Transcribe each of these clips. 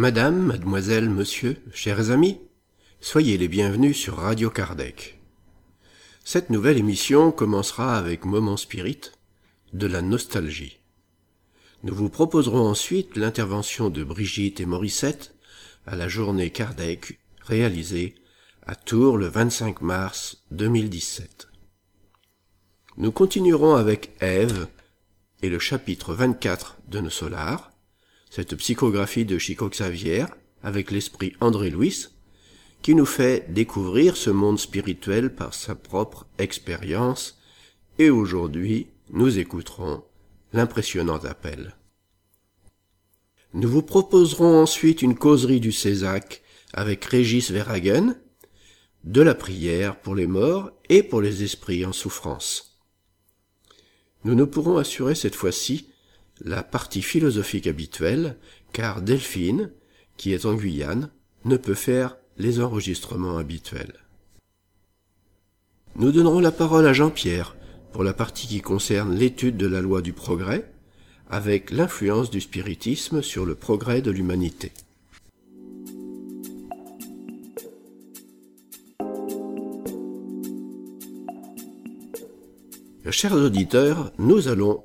Madame, mademoiselle, monsieur, chers amis, soyez les bienvenus sur Radio Kardec. Cette nouvelle émission commencera avec Moment Spirit, de la nostalgie. Nous vous proposerons ensuite l'intervention de Brigitte et Morissette à la journée Kardec réalisée à Tours le 25 mars 2017. Nous continuerons avec Ève et le chapitre 24 de nos solars, cette psychographie de Chico Xavier avec l'esprit André Louis, qui nous fait découvrir ce monde spirituel par sa propre expérience, et aujourd'hui nous écouterons l'impressionnant appel. Nous vous proposerons ensuite une causerie du Césac avec Régis Verhagen, de la prière pour les morts et pour les esprits en souffrance. Nous ne pourrons assurer cette fois-ci la partie philosophique habituelle, car Delphine, qui est en Guyane, ne peut faire les enregistrements habituels. Nous donnerons la parole à Jean-Pierre pour la partie qui concerne l'étude de la loi du progrès, avec l'influence du spiritisme sur le progrès de l'humanité. Chers auditeurs, nous allons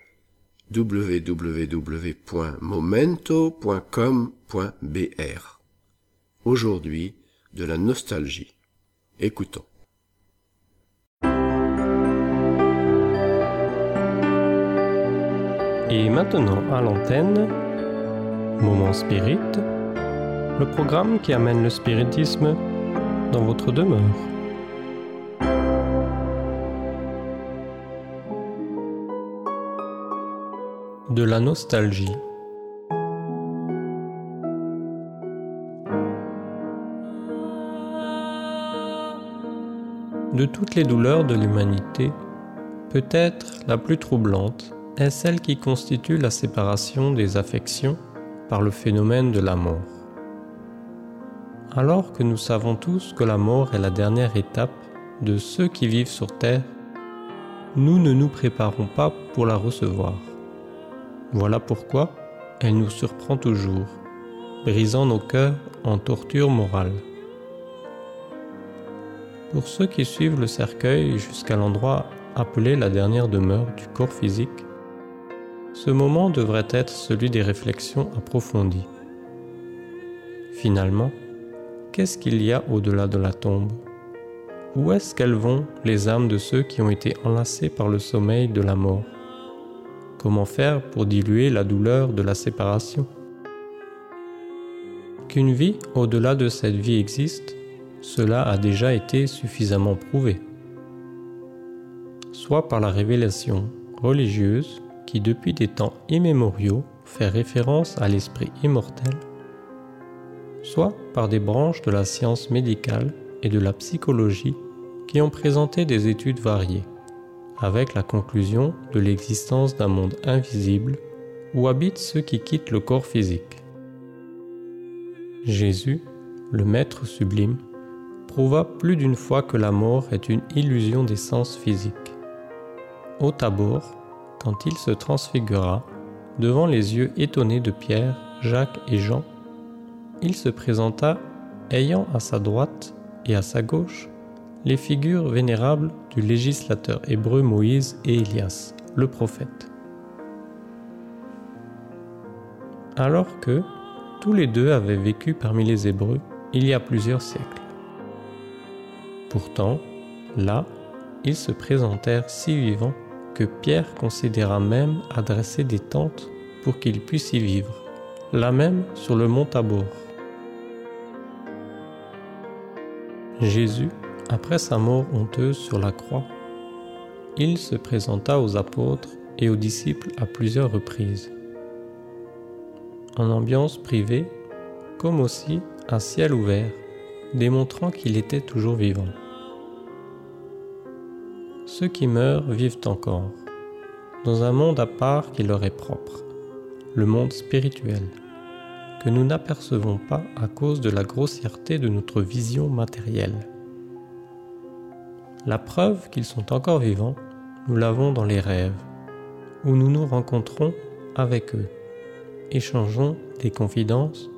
www.momento.com.br. Aujourd'hui, de la nostalgie. Écoutons. Et maintenant à l'antenne, Moment Spirit, le programme qui amène le spiritisme dans votre demeure. De la nostalgie. De toutes les douleurs de l'humanité, peut-être la plus troublante est celle qui constitue la séparation des affections par le phénomène de la mort. Alors que nous savons tous que la mort est la dernière étape de ceux qui vivent sur Terre, nous ne nous préparons pas pour la recevoir. Voilà pourquoi elle nous surprend toujours, brisant nos cœurs en torture morale. Pour ceux qui suivent le cercueil jusqu'à l'endroit appelé la dernière demeure du corps physique, ce moment devrait être celui des réflexions approfondies. Finalement, qu'est-ce qu'il y a au-delà de la tombe? Où est-ce qu'elles vont, les âmes de ceux qui ont été enlacés par le sommeil de la mort? Comment faire pour diluer la douleur de la séparation Qu'une vie au-delà de cette vie existe, cela a déjà été suffisamment prouvé. Soit par la révélation religieuse qui depuis des temps immémoriaux fait référence à l'esprit immortel, soit par des branches de la science médicale et de la psychologie qui ont présenté des études variées avec la conclusion de l'existence d'un monde invisible où habitent ceux qui quittent le corps physique. Jésus, le Maître sublime, prouva plus d'une fois que la mort est une illusion des sens physiques. Au Tabor, quand il se transfigura, devant les yeux étonnés de Pierre, Jacques et Jean, il se présenta ayant à sa droite et à sa gauche les figures vénérables du législateur hébreu Moïse et Élias, le prophète. Alors que tous les deux avaient vécu parmi les Hébreux il y a plusieurs siècles. Pourtant, là, ils se présentèrent si vivants que Pierre considéra même adresser des tentes pour qu'ils puissent y vivre, là même sur le mont Tabor. Jésus après sa mort honteuse sur la croix, il se présenta aux apôtres et aux disciples à plusieurs reprises. En ambiance privée, comme aussi à ciel ouvert, démontrant qu'il était toujours vivant. Ceux qui meurent vivent encore, dans un monde à part qui leur est propre, le monde spirituel, que nous n'apercevons pas à cause de la grossièreté de notre vision matérielle. La preuve qu'ils sont encore vivants, nous l'avons dans les rêves, où nous nous rencontrons avec eux, échangeons des confidences,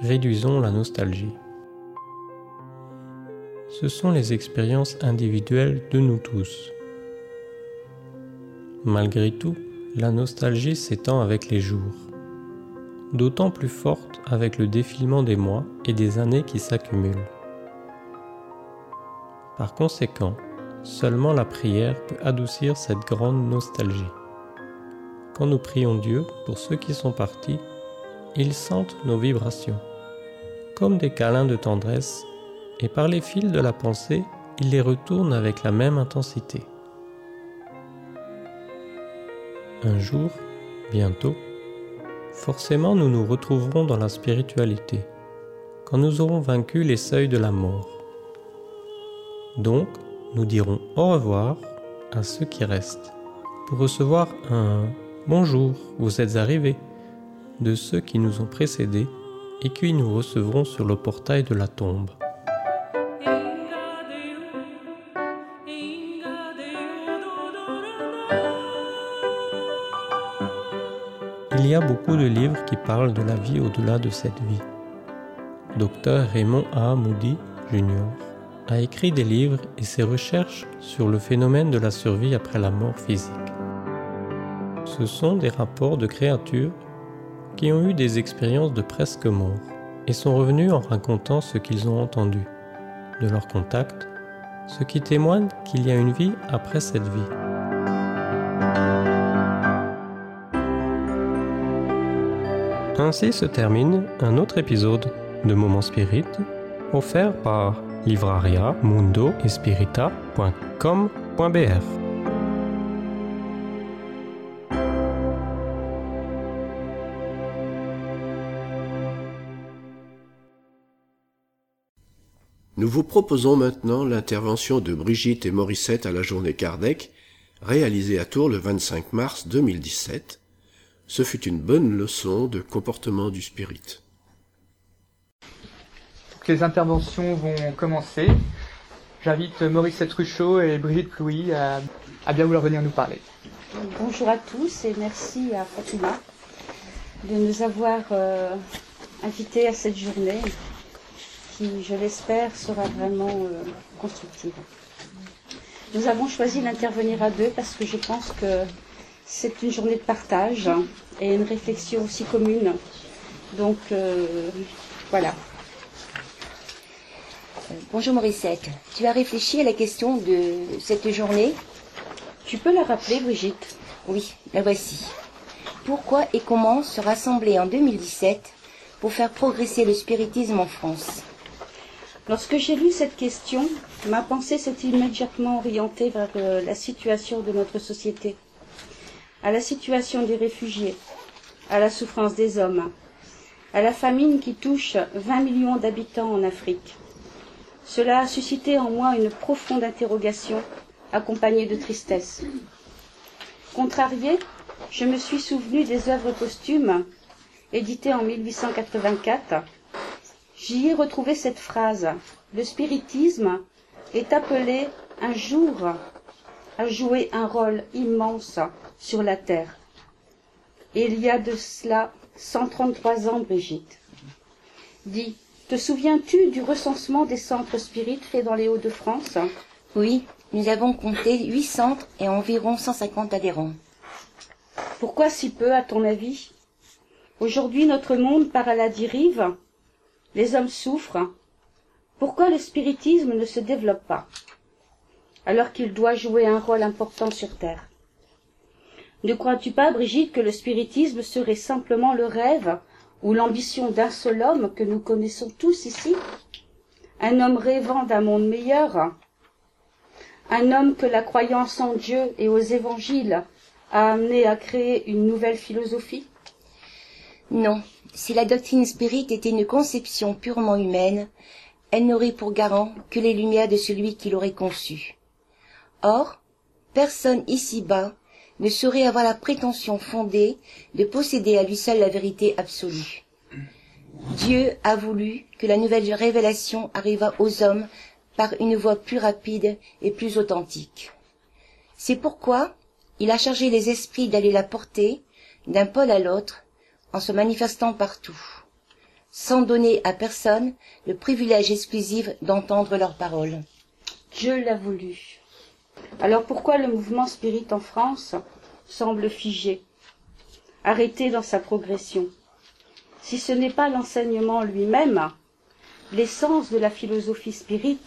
réduisons la nostalgie. Ce sont les expériences individuelles de nous tous. Malgré tout, la nostalgie s'étend avec les jours, d'autant plus forte avec le défilement des mois et des années qui s'accumulent. Par conséquent, seulement la prière peut adoucir cette grande nostalgie. Quand nous prions Dieu pour ceux qui sont partis, ils sentent nos vibrations, comme des câlins de tendresse, et par les fils de la pensée, ils les retournent avec la même intensité. Un jour, bientôt, forcément nous nous retrouverons dans la spiritualité, quand nous aurons vaincu les seuils de la mort. Donc, nous dirons au revoir à ceux qui restent pour recevoir un Bonjour, vous êtes arrivés de ceux qui nous ont précédés et qui nous recevront sur le portail de la tombe. Il y a beaucoup de livres qui parlent de la vie au-delà de cette vie. Dr Raymond A. Moody Jr a écrit des livres et ses recherches sur le phénomène de la survie après la mort physique. Ce sont des rapports de créatures qui ont eu des expériences de presque mort et sont revenus en racontant ce qu'ils ont entendu, de leur contact, ce qui témoigne qu'il y a une vie après cette vie. Ainsi se termine un autre épisode de Moment Spirit offert par livraria mundo Nous vous proposons maintenant l'intervention de Brigitte et Morissette à la journée Kardec, réalisée à Tours le 25 mars 2017. Ce fut une bonne leçon de comportement du spirit les interventions vont commencer. J'invite Maurice Truchot et Brigitte Plouy à, bien vouloir venir nous parler. Bonjour à tous et merci à Fatima de nous avoir euh, invités à cette journée qui, je l'espère, sera vraiment euh, constructive. Nous avons choisi d'intervenir à deux parce que je pense que c'est une journée de partage et une réflexion aussi commune. Donc euh, voilà, Bonjour Morissette. Tu as réfléchi à la question de cette journée Tu peux la rappeler, Brigitte? Oui, la voici. Pourquoi et comment se rassembler en 2017 pour faire progresser le spiritisme en France? Lorsque j'ai lu cette question, ma pensée s'est immédiatement orientée vers euh, la situation de notre société, à la situation des réfugiés, à la souffrance des hommes, à la famine qui touche 20 millions d'habitants en Afrique cela a suscité en moi une profonde interrogation, accompagnée de tristesse. Contrariée, je me suis souvenu des œuvres posthumes, éditées en 1884. J'y ai retrouvé cette phrase Le spiritisme est appelé un jour à jouer un rôle immense sur la terre. Il y a de cela 133 ans, Brigitte. Dis, te souviens-tu du recensement des centres spirites faits dans les Hauts-de-France? Oui, nous avons compté huit centres et environ 150 adhérents. Pourquoi si peu, à ton avis? Aujourd'hui, notre monde part à la dérive. Les hommes souffrent. Pourquoi le spiritisme ne se développe pas alors qu'il doit jouer un rôle important sur Terre? Ne crois-tu pas, Brigitte, que le spiritisme serait simplement le rêve ou l'ambition d'un seul homme que nous connaissons tous ici. Un homme rêvant d'un monde meilleur. Un homme que la croyance en Dieu et aux évangiles a amené à créer une nouvelle philosophie. Non, Si la doctrine spirit était une conception purement humaine, elle n'aurait pour garant que les lumières de celui qui l'aurait conçue. Or, personne ici-bas ne saurait avoir la prétention fondée de posséder à lui seul la vérité absolue. Dieu a voulu que la nouvelle révélation arrivât aux hommes par une voie plus rapide et plus authentique. C'est pourquoi il a chargé les esprits d'aller la porter d'un pôle à l'autre en se manifestant partout, sans donner à personne le privilège exclusif d'entendre leurs paroles. Dieu l'a voulu. Alors pourquoi le mouvement spirit en France semble figé, arrêté dans sa progression? Si ce n'est pas l'enseignement lui-même, l'essence de la philosophie spirit,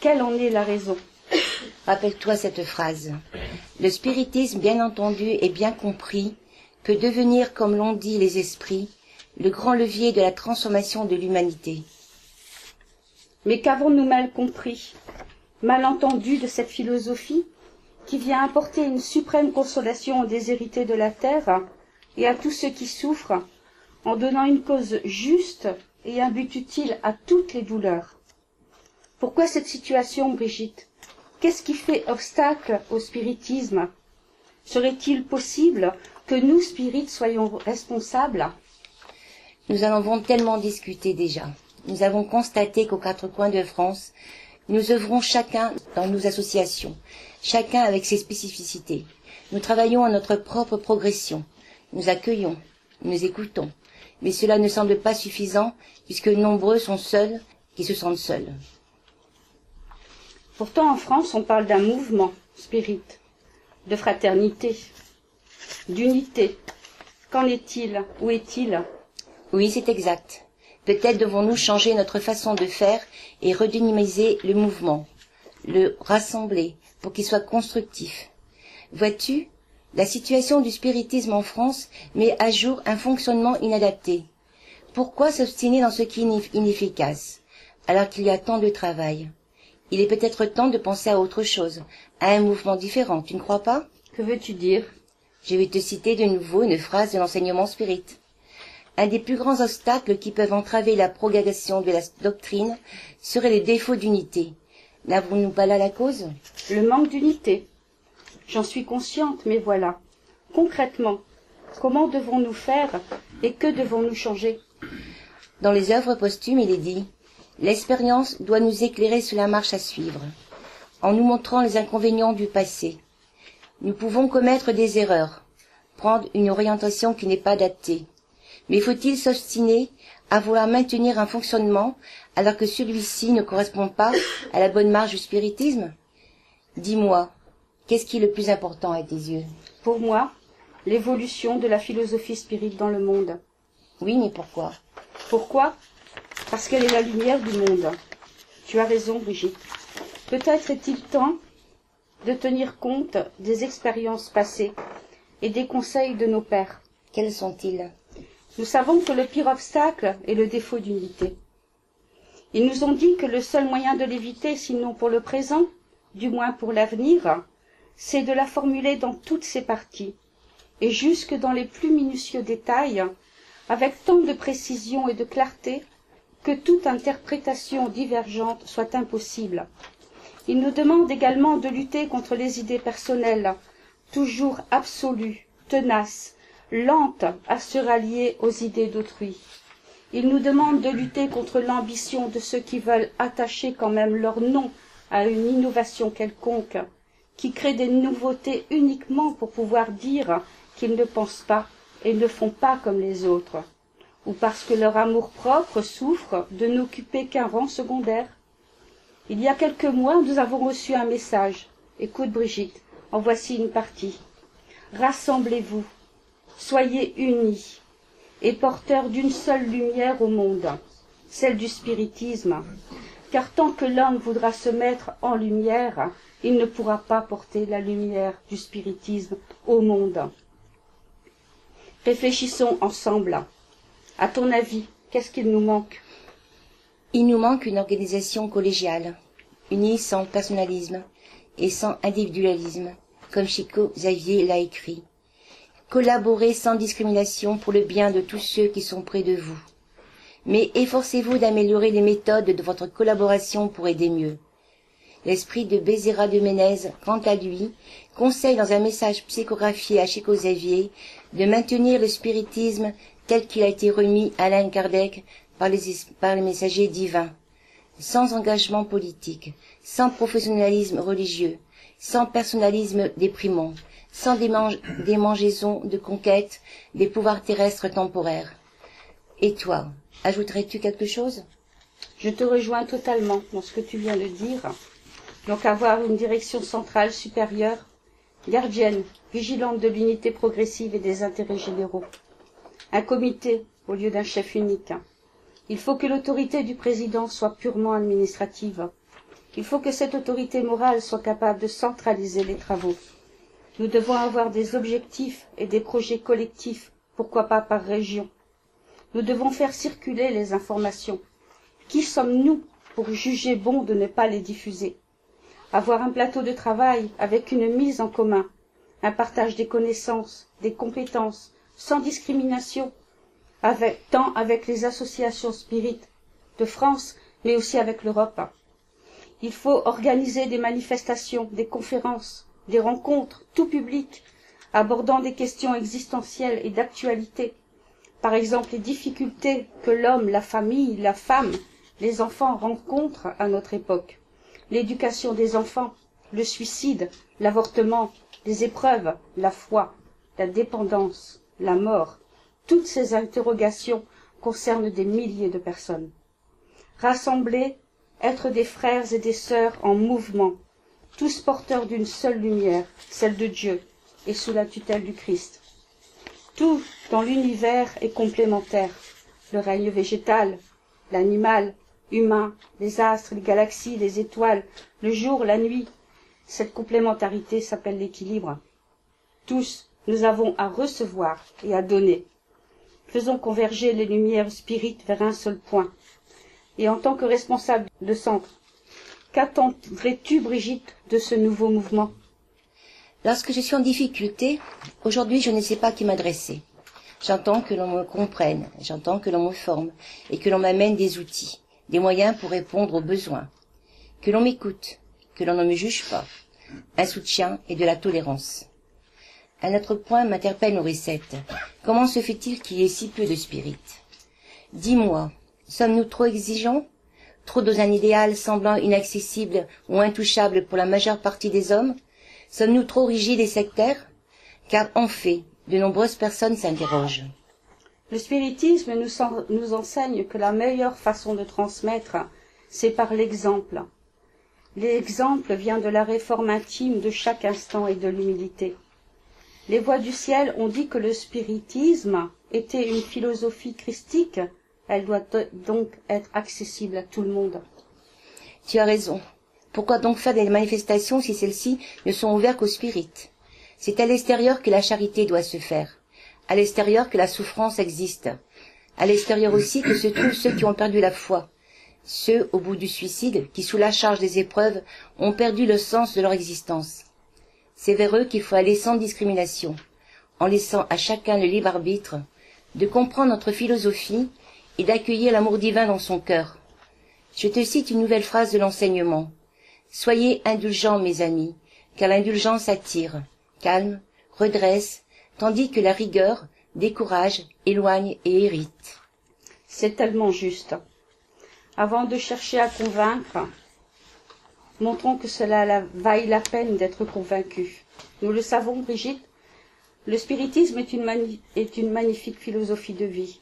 quelle en est la raison? Rappelle-toi cette phrase. Le spiritisme, bien entendu et bien compris, peut devenir, comme l'ont dit les esprits, le grand levier de la transformation de l'humanité. Mais qu'avons-nous mal compris, mal entendu de cette philosophie qui vient apporter une suprême consolation aux déshérités de la terre et à tous ceux qui souffrent, en donnant une cause juste et un but utile à toutes les douleurs. Pourquoi cette situation, Brigitte? Qu'est-ce qui fait obstacle au spiritisme? Serait-il possible que nous, spirites, soyons responsables? Nous en avons tellement discuté déjà. Nous avons constaté qu'aux quatre coins de France, nous œuvrons chacun dans nos associations, chacun avec ses spécificités. Nous travaillons à notre propre progression. Nous accueillons, nous écoutons. Mais cela ne semble pas suffisant puisque nombreux sont seuls qui se sentent seuls. Pourtant, en France, on parle d'un mouvement spirit, de fraternité, d'unité. Qu'en est-il? Où est-il? Oui, c'est exact. Peut-être devons-nous changer notre façon de faire et redynamiser le mouvement, le rassembler pour qu'il soit constructif. Vois-tu, la situation du spiritisme en France met à jour un fonctionnement inadapté. Pourquoi s'obstiner dans ce qui est inefficace, alors qu'il y a tant de travail? Il est peut-être temps de penser à autre chose, à un mouvement différent, tu ne crois pas? Que veux-tu dire? Je vais te citer de nouveau une phrase de l'enseignement spirit. Un des plus grands obstacles qui peuvent entraver la propagation de la doctrine serait le défaut d'unité. N'avons-nous pas là la cause? Le manque d'unité. J'en suis consciente, mais voilà. Concrètement, comment devons-nous faire et que devons-nous changer? Dans les œuvres posthumes, il est dit L'expérience doit nous éclairer sur la marche à suivre, en nous montrant les inconvénients du passé. Nous pouvons commettre des erreurs, prendre une orientation qui n'est pas adaptée. Mais faut-il s'obstiner à vouloir maintenir un fonctionnement alors que celui-ci ne correspond pas à la bonne marge du spiritisme? Dis-moi, qu'est-ce qui est le plus important à tes yeux? Pour moi, l'évolution de la philosophie spirite dans le monde. Oui, mais pourquoi? Pourquoi? Parce qu'elle est la lumière du monde. Tu as raison, Brigitte. Peut-être est-il temps de tenir compte des expériences passées et des conseils de nos pères. Quels sont-ils? Nous savons que le pire obstacle est le défaut d'unité. Ils nous ont dit que le seul moyen de l'éviter, sinon pour le présent, du moins pour l'avenir, c'est de la formuler dans toutes ses parties, et jusque dans les plus minutieux détails, avec tant de précision et de clarté que toute interprétation divergente soit impossible. Il nous demande également de lutter contre les idées personnelles, toujours absolues, tenaces, lentes à se rallier aux idées d'autrui. Il nous demande de lutter contre l'ambition de ceux qui veulent attacher quand même leur nom à une innovation quelconque, qui crée des nouveautés uniquement pour pouvoir dire qu'ils ne pensent pas et ne font pas comme les autres, ou parce que leur amour-propre souffre de n'occuper qu'un rang secondaire. Il y a quelques mois, nous avons reçu un message. Écoute, Brigitte, en voici une partie. Rassemblez-vous, soyez unis et porteurs d'une seule lumière au monde, celle du spiritisme, car tant que l'homme voudra se mettre en lumière, il ne pourra pas porter la lumière du spiritisme au monde. Réfléchissons ensemble. À ton avis, qu'est-ce qu'il nous manque? Il nous manque une organisation collégiale, unie sans personnalisme et sans individualisme, comme Chico Xavier l'a écrit. Collaborez sans discrimination pour le bien de tous ceux qui sont près de vous. Mais efforcez-vous d'améliorer les méthodes de votre collaboration pour aider mieux. L'esprit de Bézéra de Ménez, quant à lui, conseille dans un message psychographié à Chico Xavier de maintenir le spiritisme tel qu'il a été remis à Alain Kardec par les, par les messagers divins, sans engagement politique, sans professionnalisme religieux, sans personnalisme déprimant, sans démangeaison de conquête des pouvoirs terrestres temporaires. Et toi, ajouterais-tu quelque chose? Je te rejoins totalement dans ce que tu viens de dire. Donc avoir une direction centrale supérieure, gardienne, vigilante de l'unité progressive et des intérêts généraux. Un comité au lieu d'un chef unique. Il faut que l'autorité du président soit purement administrative. Il faut que cette autorité morale soit capable de centraliser les travaux. Nous devons avoir des objectifs et des projets collectifs, pourquoi pas par région. Nous devons faire circuler les informations. Qui sommes-nous pour juger bon de ne pas les diffuser? Avoir un plateau de travail avec une mise en commun, un partage des connaissances, des compétences, sans discrimination, tant avec les associations spirites de France, mais aussi avec l'Europe. Il faut organiser des manifestations, des conférences, des rencontres, tout public, abordant des questions existentielles et d'actualité. Par exemple, les difficultés que l'homme, la famille, la femme, les enfants rencontrent à notre époque. L'éducation des enfants, le suicide, l'avortement, les épreuves, la foi, la dépendance, la mort. Toutes ces interrogations concernent des milliers de personnes. Rassembler, être des frères et des sœurs en mouvement, tous porteurs d'une seule lumière, celle de Dieu, et sous la tutelle du Christ. Tout dans l'univers est complémentaire. Le règne végétal, l'animal, humain, les astres, les galaxies, les étoiles, le jour, la nuit. Cette complémentarité s'appelle l'équilibre. Tous, nous avons à recevoir et à donner. Faisons converger les lumières spirites vers un seul point. Et en tant que responsable de centre, Qu'attendrais-tu, Brigitte, de ce nouveau mouvement? Lorsque je suis en difficulté, aujourd'hui je ne sais pas qui m'adresser. J'entends que l'on me comprenne, j'entends que l'on me forme et que l'on m'amène des outils, des moyens pour répondre aux besoins. Que l'on m'écoute, que l'on ne me juge pas. Un soutien et de la tolérance. Un autre point m'interpelle Morissette. Comment se fait-il qu'il y ait si peu de spirites Dis-moi, sommes-nous trop exigeants? Trop dans un idéal semblant inaccessible ou intouchable pour la majeure partie des hommes Sommes-nous trop rigides et sectaires? Car en fait, de nombreuses personnes s'interrogent. Le spiritisme nous, nous enseigne que la meilleure façon de transmettre, c'est par l'exemple. L'exemple vient de la réforme intime de chaque instant et de l'humilité. Les voix du ciel ont dit que le spiritisme était une philosophie christique elle doit donc être accessible à tout le monde. Tu as raison. Pourquoi donc faire des manifestations si celles-ci ne sont ouvertes qu'aux spirites C'est à l'extérieur que la charité doit se faire, à l'extérieur que la souffrance existe, à l'extérieur aussi que se trouvent ceux qui ont perdu la foi, ceux au bout du suicide qui, sous la charge des épreuves, ont perdu le sens de leur existence. C'est vers eux qu'il faut aller sans discrimination, en laissant à chacun le libre arbitre de comprendre notre philosophie et d'accueillir l'amour divin dans son cœur. Je te cite une nouvelle phrase de l'enseignement. Soyez indulgents, mes amis, car l'indulgence attire, calme, redresse, tandis que la rigueur décourage, éloigne et hérite. C'est tellement juste. Avant de chercher à convaincre, montrons que cela vaille la peine d'être convaincu. Nous le savons, Brigitte, le spiritisme est une, est une magnifique philosophie de vie.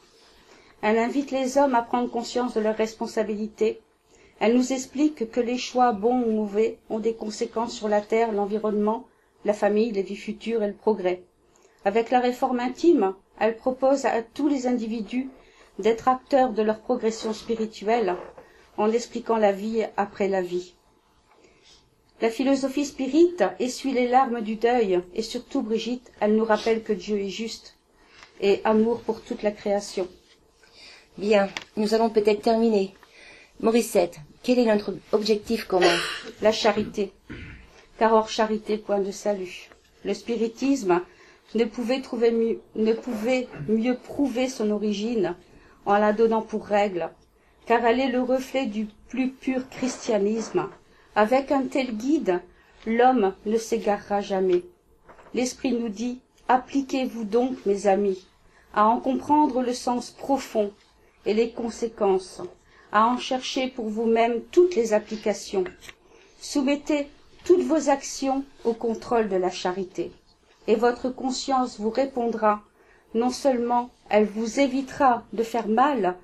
Elle invite les hommes à prendre conscience de leurs responsabilités. Elle nous explique que les choix bons ou mauvais ont des conséquences sur la terre, l'environnement, la famille, les vies futures et le progrès. Avec la réforme intime, elle propose à tous les individus d'être acteurs de leur progression spirituelle en expliquant la vie après la vie. La philosophie spirite essuie les larmes du deuil et surtout Brigitte, elle nous rappelle que Dieu est juste et amour pour toute la création. Bien, nous allons peut-être terminer. Morissette, quel est notre objectif commun? La charité. Car hors charité, point de salut. Le spiritisme ne pouvait, trouver mieux, ne pouvait mieux prouver son origine en la donnant pour règle, car elle est le reflet du plus pur christianisme. Avec un tel guide, l'homme ne s'égarera jamais. L'Esprit nous dit Appliquez-vous donc, mes amis, à en comprendre le sens profond et les conséquences, à en chercher pour vous-même toutes les applications. Soumettez toutes vos actions au contrôle de la charité, et votre conscience vous répondra. Non seulement elle vous évitera de faire mal,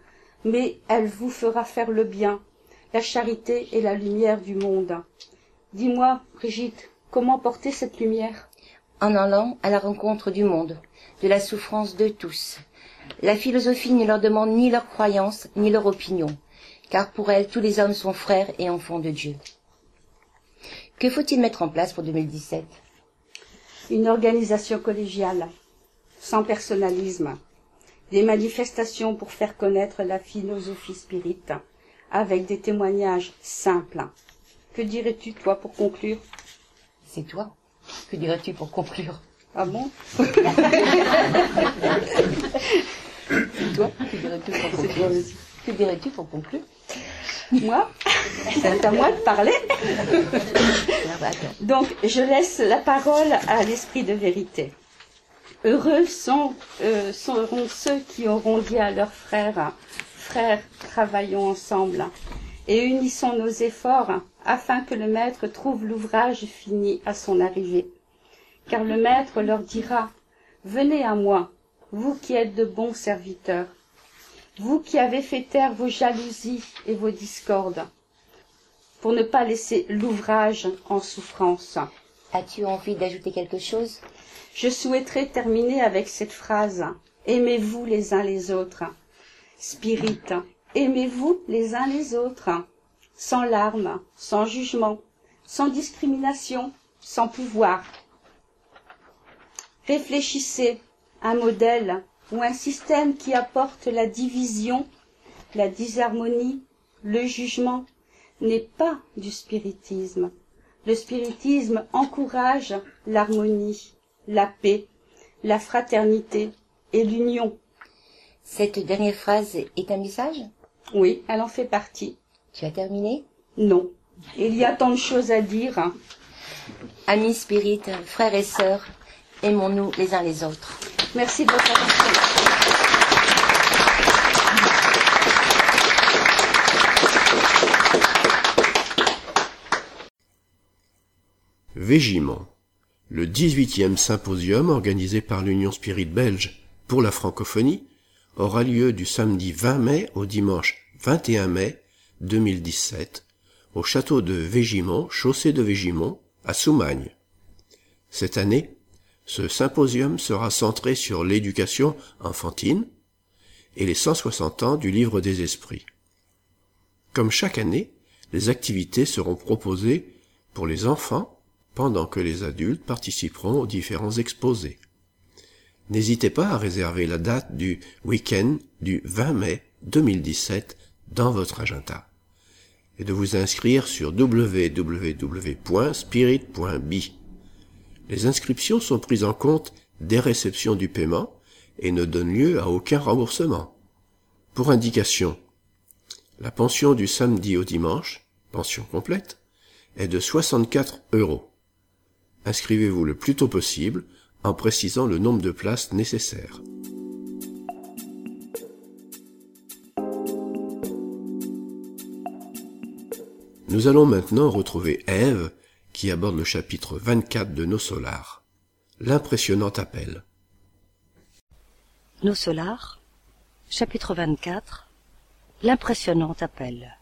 mais elle vous fera faire le bien. La charité est la lumière du monde. Dis-moi, Brigitte, comment porter cette lumière? En allant à la rencontre du monde, de la souffrance de tous. La philosophie ne leur demande ni leur croyance, ni leur opinion, car pour elle, tous les hommes sont frères et enfants de Dieu. Que faut-il mettre en place pour 2017 Une organisation collégiale, sans personnalisme, des manifestations pour faire connaître la philosophie spirite, avec des témoignages simples. Que dirais-tu, toi, pour conclure? C'est toi. Que dirais-tu pour conclure? Ah bon? toi. Que dirais-tu pour conclure Que dirais-tu pour conclure Moi C'est à moi de parler. Donc, je laisse la parole à l'esprit de vérité. Heureux sont, euh, seront ceux qui auront dit à leurs frères, frères, travaillons ensemble et unissons nos efforts afin que le maître trouve l'ouvrage fini à son arrivée. Car le maître leur dira, venez à moi, vous qui êtes de bons serviteurs, vous qui avez fait taire vos jalousies et vos discordes, pour ne pas laisser l'ouvrage en souffrance. As-tu envie d'ajouter quelque chose? Je souhaiterais terminer avec cette phrase. Aimez-vous les uns les autres. Spirit, aimez-vous les uns les autres, sans larmes, sans jugement, sans discrimination, sans pouvoir. Réfléchissez, un modèle ou un système qui apporte la division, la disharmonie, le jugement, n'est pas du spiritisme. Le spiritisme encourage l'harmonie, la paix, la fraternité et l'union. Cette dernière phrase est un message? Oui, elle en fait partie. Tu as terminé? Non. Il y a tant de choses à dire. Amis spirites, frères et sœurs, aimons-nous les uns les autres. Merci de votre attention. Végiment, le 18e symposium organisé par l'Union Spirit belge pour la francophonie aura lieu du samedi 20 mai au dimanche 21 mai 2017 au château de Végimont, chaussée de Végimont, à Soumagne. Cette année, ce symposium sera centré sur l'éducation enfantine et les 160 ans du livre des esprits. Comme chaque année, les activités seront proposées pour les enfants pendant que les adultes participeront aux différents exposés. N'hésitez pas à réserver la date du week-end du 20 mai 2017 dans votre agenda et de vous inscrire sur www.spirit.by. Les inscriptions sont prises en compte dès réception du paiement et ne donnent lieu à aucun remboursement. Pour indication, la pension du samedi au dimanche, pension complète, est de 64 euros. Inscrivez-vous le plus tôt possible en précisant le nombre de places nécessaires. Nous allons maintenant retrouver Ève qui aborde le chapitre 24 de Nos Solars, l'impressionnant appel. Nos Solars, chapitre 24, l'impressionnant appel.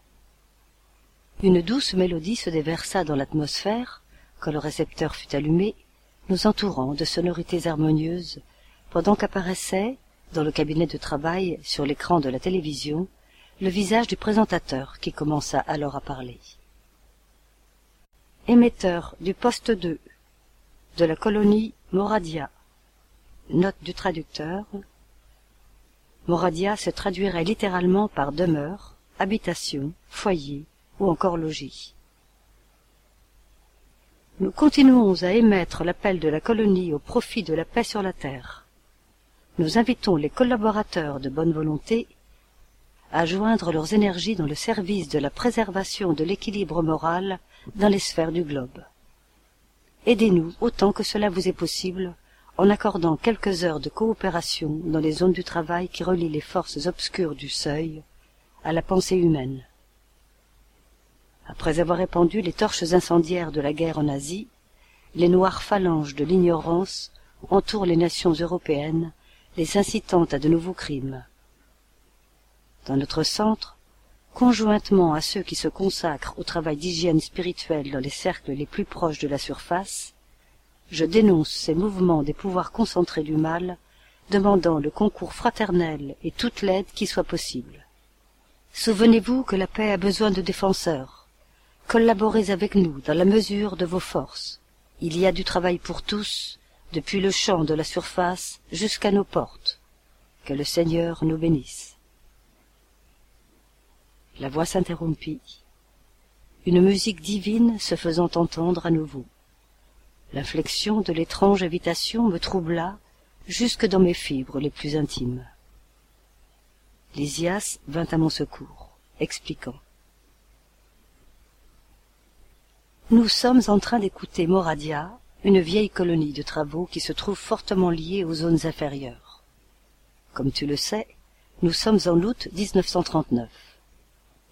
Une douce mélodie se déversa dans l'atmosphère quand le récepteur fut allumé, nous entourant de sonorités harmonieuses, pendant qu'apparaissait, dans le cabinet de travail, sur l'écran de la télévision, le visage du présentateur qui commença alors à parler. Émetteur du poste 2 de la colonie Moradia. Note du traducteur. Moradia se traduirait littéralement par demeure, habitation, foyer ou encore logis. nous continuons à émettre l'appel de la colonie au profit de la paix sur la terre. Nous invitons les collaborateurs de bonne volonté à joindre leurs énergies dans le service de la préservation de l'équilibre moral dans les sphères du globe. Aidez-nous autant que cela vous est possible en accordant quelques heures de coopération dans les zones du travail qui relient les forces obscures du seuil à la pensée humaine. Après avoir répandu les torches incendiaires de la guerre en Asie, les noires phalanges de l'ignorance entourent les nations européennes, les incitant à de nouveaux crimes. Dans notre centre, conjointement à ceux qui se consacrent au travail d'hygiène spirituelle dans les cercles les plus proches de la surface, je dénonce ces mouvements des pouvoirs concentrés du mal, demandant le concours fraternel et toute l'aide qui soit possible. Souvenez-vous que la paix a besoin de défenseurs. Collaborez avec nous dans la mesure de vos forces. Il y a du travail pour tous, depuis le champ de la surface jusqu'à nos portes. Que le Seigneur nous bénisse. La voix s'interrompit, une musique divine se faisant entendre à nouveau. L'inflexion de l'étrange invitation me troubla jusque dans mes fibres les plus intimes. Lysias vint à mon secours, expliquant. Nous sommes en train d'écouter Moradia, une vieille colonie de travaux qui se trouve fortement liée aux zones inférieures. Comme tu le sais, nous sommes en août 1939.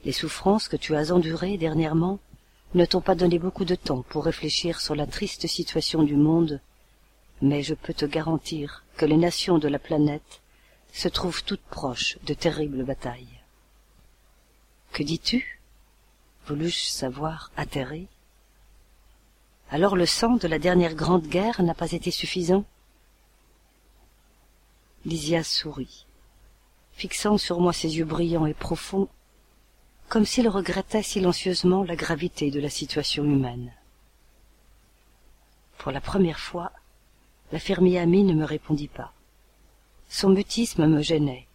Les souffrances que tu as endurées dernièrement ne t'ont pas donné beaucoup de temps pour réfléchir sur la triste situation du monde, mais je peux te garantir que les nations de la planète se trouvent toutes proches de terribles batailles. Que dis-tu? Voulus-je savoir atterré. Alors le sang de la dernière grande guerre n'a pas été suffisant? Lysias sourit, fixant sur moi ses yeux brillants et profonds comme s'il regrettait silencieusement la gravité de la situation humaine. Pour la première fois, la fermier amie ne me répondit pas. Son mutisme me gênait,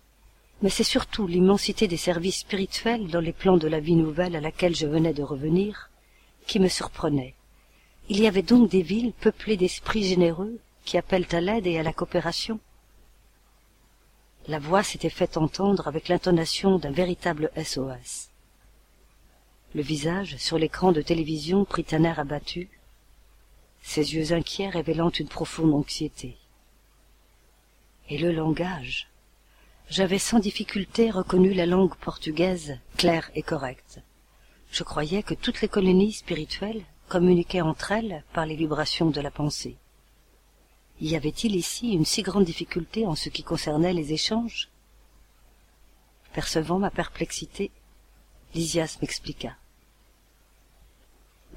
mais c'est surtout l'immensité des services spirituels dans les plans de la vie nouvelle à laquelle je venais de revenir qui me surprenait. Il y avait donc des villes peuplées d'esprits généreux qui appellent à l'aide et à la coopération. La voix s'était fait entendre avec l'intonation d'un véritable SOS le visage sur l'écran de télévision prit un air abattu ses yeux inquiets révélant une profonde anxiété. Et le langage. J'avais sans difficulté reconnu la langue portugaise claire et correcte. Je croyais que toutes les colonies spirituelles communiquaient entre elles par les vibrations de la pensée. Y avait-il ici une si grande difficulté en ce qui concernait les échanges? Percevant ma perplexité Lysias m'expliqua.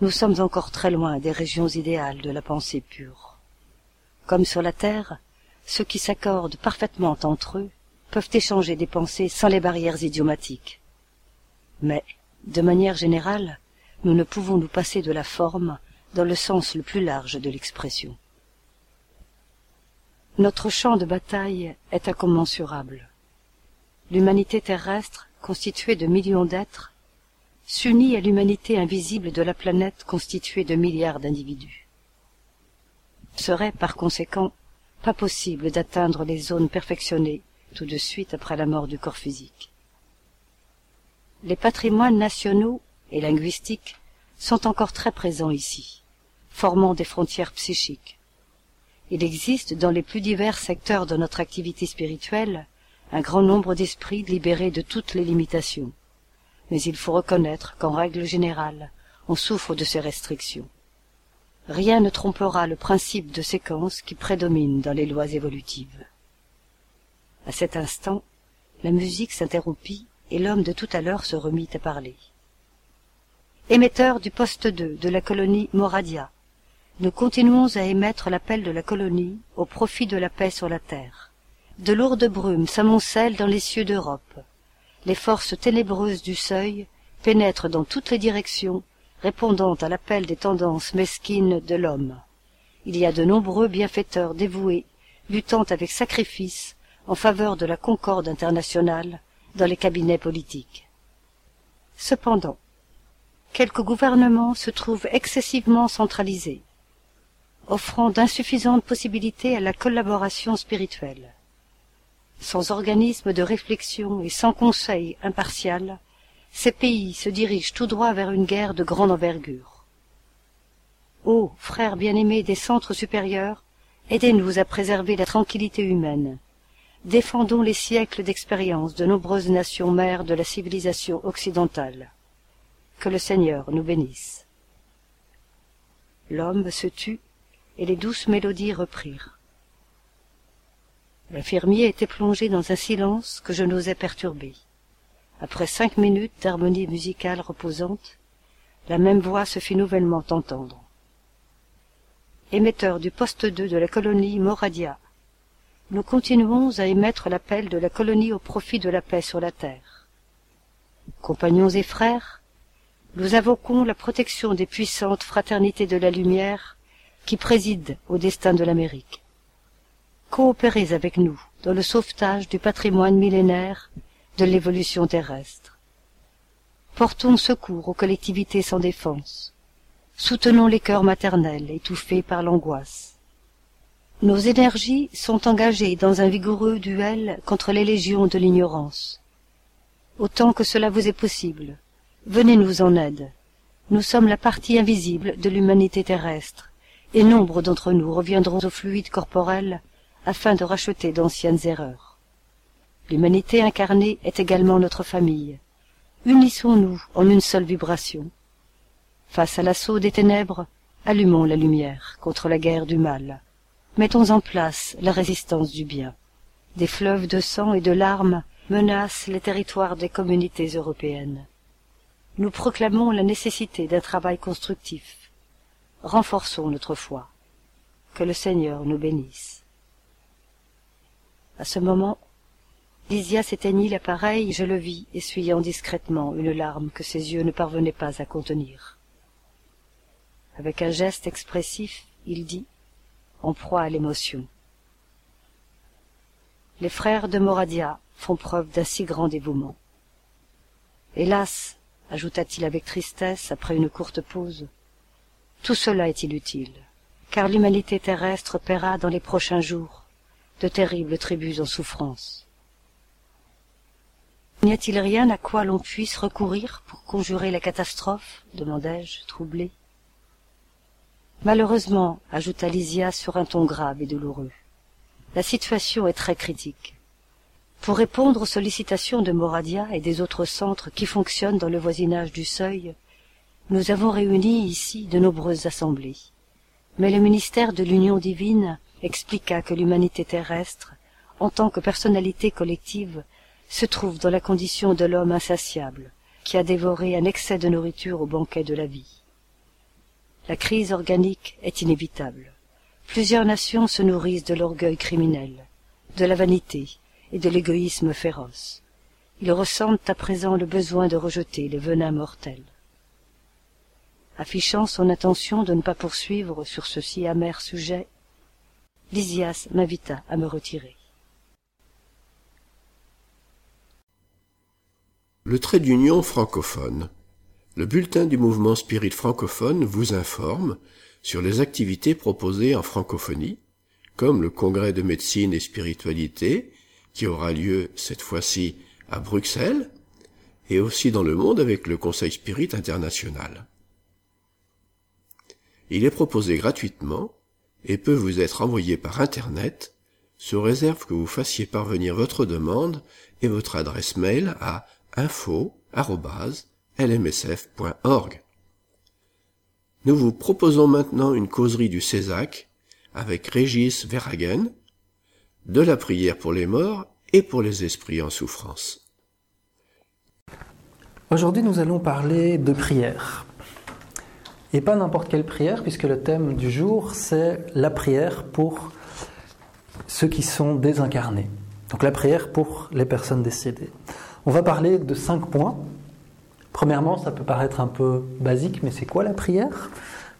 Nous sommes encore très loin des régions idéales de la pensée pure. Comme sur la Terre, ceux qui s'accordent parfaitement entre eux peuvent échanger des pensées sans les barrières idiomatiques. Mais, de manière générale, nous ne pouvons nous passer de la forme dans le sens le plus large de l'expression. Notre champ de bataille est incommensurable. L'humanité terrestre constituée de millions d'êtres, s'unit à l'humanité invisible de la planète constituée de milliards d'individus. Serait, par conséquent, pas possible d'atteindre les zones perfectionnées tout de suite après la mort du corps physique. Les patrimoines nationaux et linguistiques sont encore très présents ici, formant des frontières psychiques. Il existe dans les plus divers secteurs de notre activité spirituelle un grand nombre d'esprits libérés de toutes les limitations. Mais il faut reconnaître qu'en règle générale, on souffre de ces restrictions. Rien ne trompera le principe de séquence qui prédomine dans les lois évolutives. À cet instant, la musique s'interrompit et l'homme de tout à l'heure se remit à parler. Émetteur du poste 2 de la colonie Moradia, nous continuons à émettre l'appel de la colonie au profit de la paix sur la terre de lourdes brumes s'amoncellent dans les cieux d'Europe. Les forces ténébreuses du seuil pénètrent dans toutes les directions, répondant à l'appel des tendances mesquines de l'homme. Il y a de nombreux bienfaiteurs dévoués, luttant avec sacrifice en faveur de la concorde internationale dans les cabinets politiques. Cependant, quelques gouvernements se trouvent excessivement centralisés, offrant d'insuffisantes possibilités à la collaboration spirituelle. Sans organisme de réflexion et sans conseil impartial, ces pays se dirigent tout droit vers une guerre de grande envergure. Ô frères bien-aimés des centres supérieurs, aidez-nous à préserver la tranquillité humaine. Défendons les siècles d'expérience de nombreuses nations mères de la civilisation occidentale. Que le Seigneur nous bénisse. L'homme se tut, et les douces mélodies reprirent. L'infirmier était plongé dans un silence que je n'osais perturber. Après cinq minutes d'harmonie musicale reposante, la même voix se fit nouvellement entendre. Émetteur du poste 2 de la colonie Moradia, nous continuons à émettre l'appel de la colonie au profit de la paix sur la terre. Compagnons et frères, nous invoquons la protection des puissantes fraternités de la lumière qui président au destin de l'Amérique. Coopérez avec nous dans le sauvetage du patrimoine millénaire de l'évolution terrestre. Portons secours aux collectivités sans défense. Soutenons les cœurs maternels étouffés par l'angoisse. Nos énergies sont engagées dans un vigoureux duel contre les légions de l'ignorance. Autant que cela vous est possible, venez-nous en aide. Nous sommes la partie invisible de l'humanité terrestre, et nombre d'entre nous reviendront au fluide corporel afin de racheter d'anciennes erreurs. L'humanité incarnée est également notre famille. Unissons-nous en une seule vibration. Face à l'assaut des ténèbres, allumons la lumière contre la guerre du mal. Mettons en place la résistance du bien. Des fleuves de sang et de larmes menacent les territoires des communautés européennes. Nous proclamons la nécessité d'un travail constructif. Renforçons notre foi. Que le Seigneur nous bénisse. À ce moment, Lysia s'éteignit l'appareil, je le vis, essuyant discrètement une larme que ses yeux ne parvenaient pas à contenir. Avec un geste expressif, il dit, en proie à l'émotion. Les frères de Moradia font preuve d'un si grand dévouement. Hélas, ajouta-t-il avec tristesse après une courte pause, tout cela est inutile, car l'humanité terrestre paiera dans les prochains jours de terribles tribus en souffrance. N'y a-t-il rien à quoi l'on puisse recourir pour conjurer la catastrophe demandai-je, troublé. Malheureusement, ajouta Lysia sur un ton grave et douloureux, la situation est très critique. Pour répondre aux sollicitations de Moradia et des autres centres qui fonctionnent dans le voisinage du seuil, nous avons réuni ici de nombreuses assemblées. Mais le ministère de l'Union divine expliqua que l'humanité terrestre, en tant que personnalité collective, se trouve dans la condition de l'homme insatiable, qui a dévoré un excès de nourriture au banquet de la vie. La crise organique est inévitable. Plusieurs nations se nourrissent de l'orgueil criminel, de la vanité et de l'égoïsme féroce. Ils ressentent à présent le besoin de rejeter les venins mortels. Affichant son intention de ne pas poursuivre sur ce si amer sujet, Lysias m'invita à me retirer. Le trait d'union francophone. Le bulletin du mouvement Spirit francophone vous informe sur les activités proposées en francophonie, comme le congrès de médecine et spiritualité, qui aura lieu cette fois-ci à Bruxelles, et aussi dans le monde avec le Conseil Spirit international. Il est proposé gratuitement et peut vous être envoyé par Internet, sous réserve que vous fassiez parvenir votre demande et votre adresse mail à info.lmsf.org. Nous vous proposons maintenant une causerie du Césac avec Régis Verhagen, de la prière pour les morts et pour les esprits en souffrance. Aujourd'hui, nous allons parler de prière. Et pas n'importe quelle prière, puisque le thème du jour, c'est la prière pour ceux qui sont désincarnés. Donc la prière pour les personnes décédées. On va parler de cinq points. Premièrement, ça peut paraître un peu basique, mais c'est quoi la prière?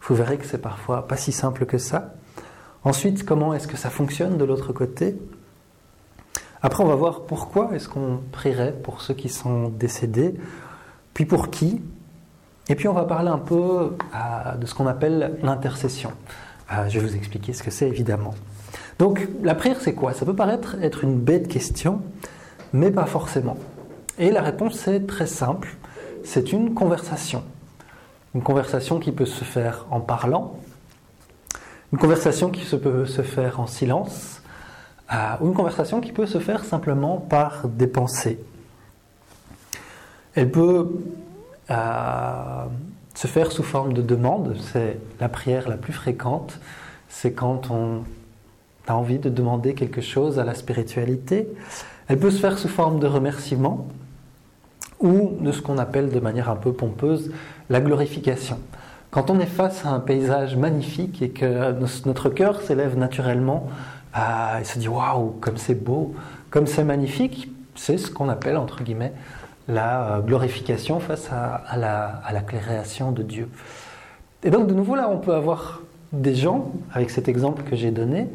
Vous verrez que c'est parfois pas si simple que ça. Ensuite, comment est-ce que ça fonctionne de l'autre côté? Après, on va voir pourquoi est-ce qu'on prierait pour ceux qui sont décédés, puis pour qui, Et puis on va parler un peu de ce qu'on appelle l'intercession. je vais vous expliquer ce que c'est évidemment. Donc la prière c'est quoi? Ça peut paraître être une bête question, mais pas forcément. Et la réponse est très simple, c'est une conversation. Une conversation qui peut se faire en parlant, une conversation qui peut se faire en silence, euh, ou une conversation qui peut se faire simplement par des pensées. Elle peut euh, se faire sous forme de demande, c'est la prière la plus fréquente, c'est quand on a envie de demander quelque chose à la spiritualité. Elle peut se faire sous forme de remerciement ou de ce qu'on appelle de manière un peu pompeuse la glorification. Quand on est face à un paysage magnifique et que notre cœur s'élève naturellement et se dit waouh, comme c'est beau, comme c'est magnifique, c'est ce qu'on appelle entre guillemets la euh, glorification face à, la, création de Dieu. Et donc de nouveau là, on peut avoir des gens, avec cet exemple que j'ai donné,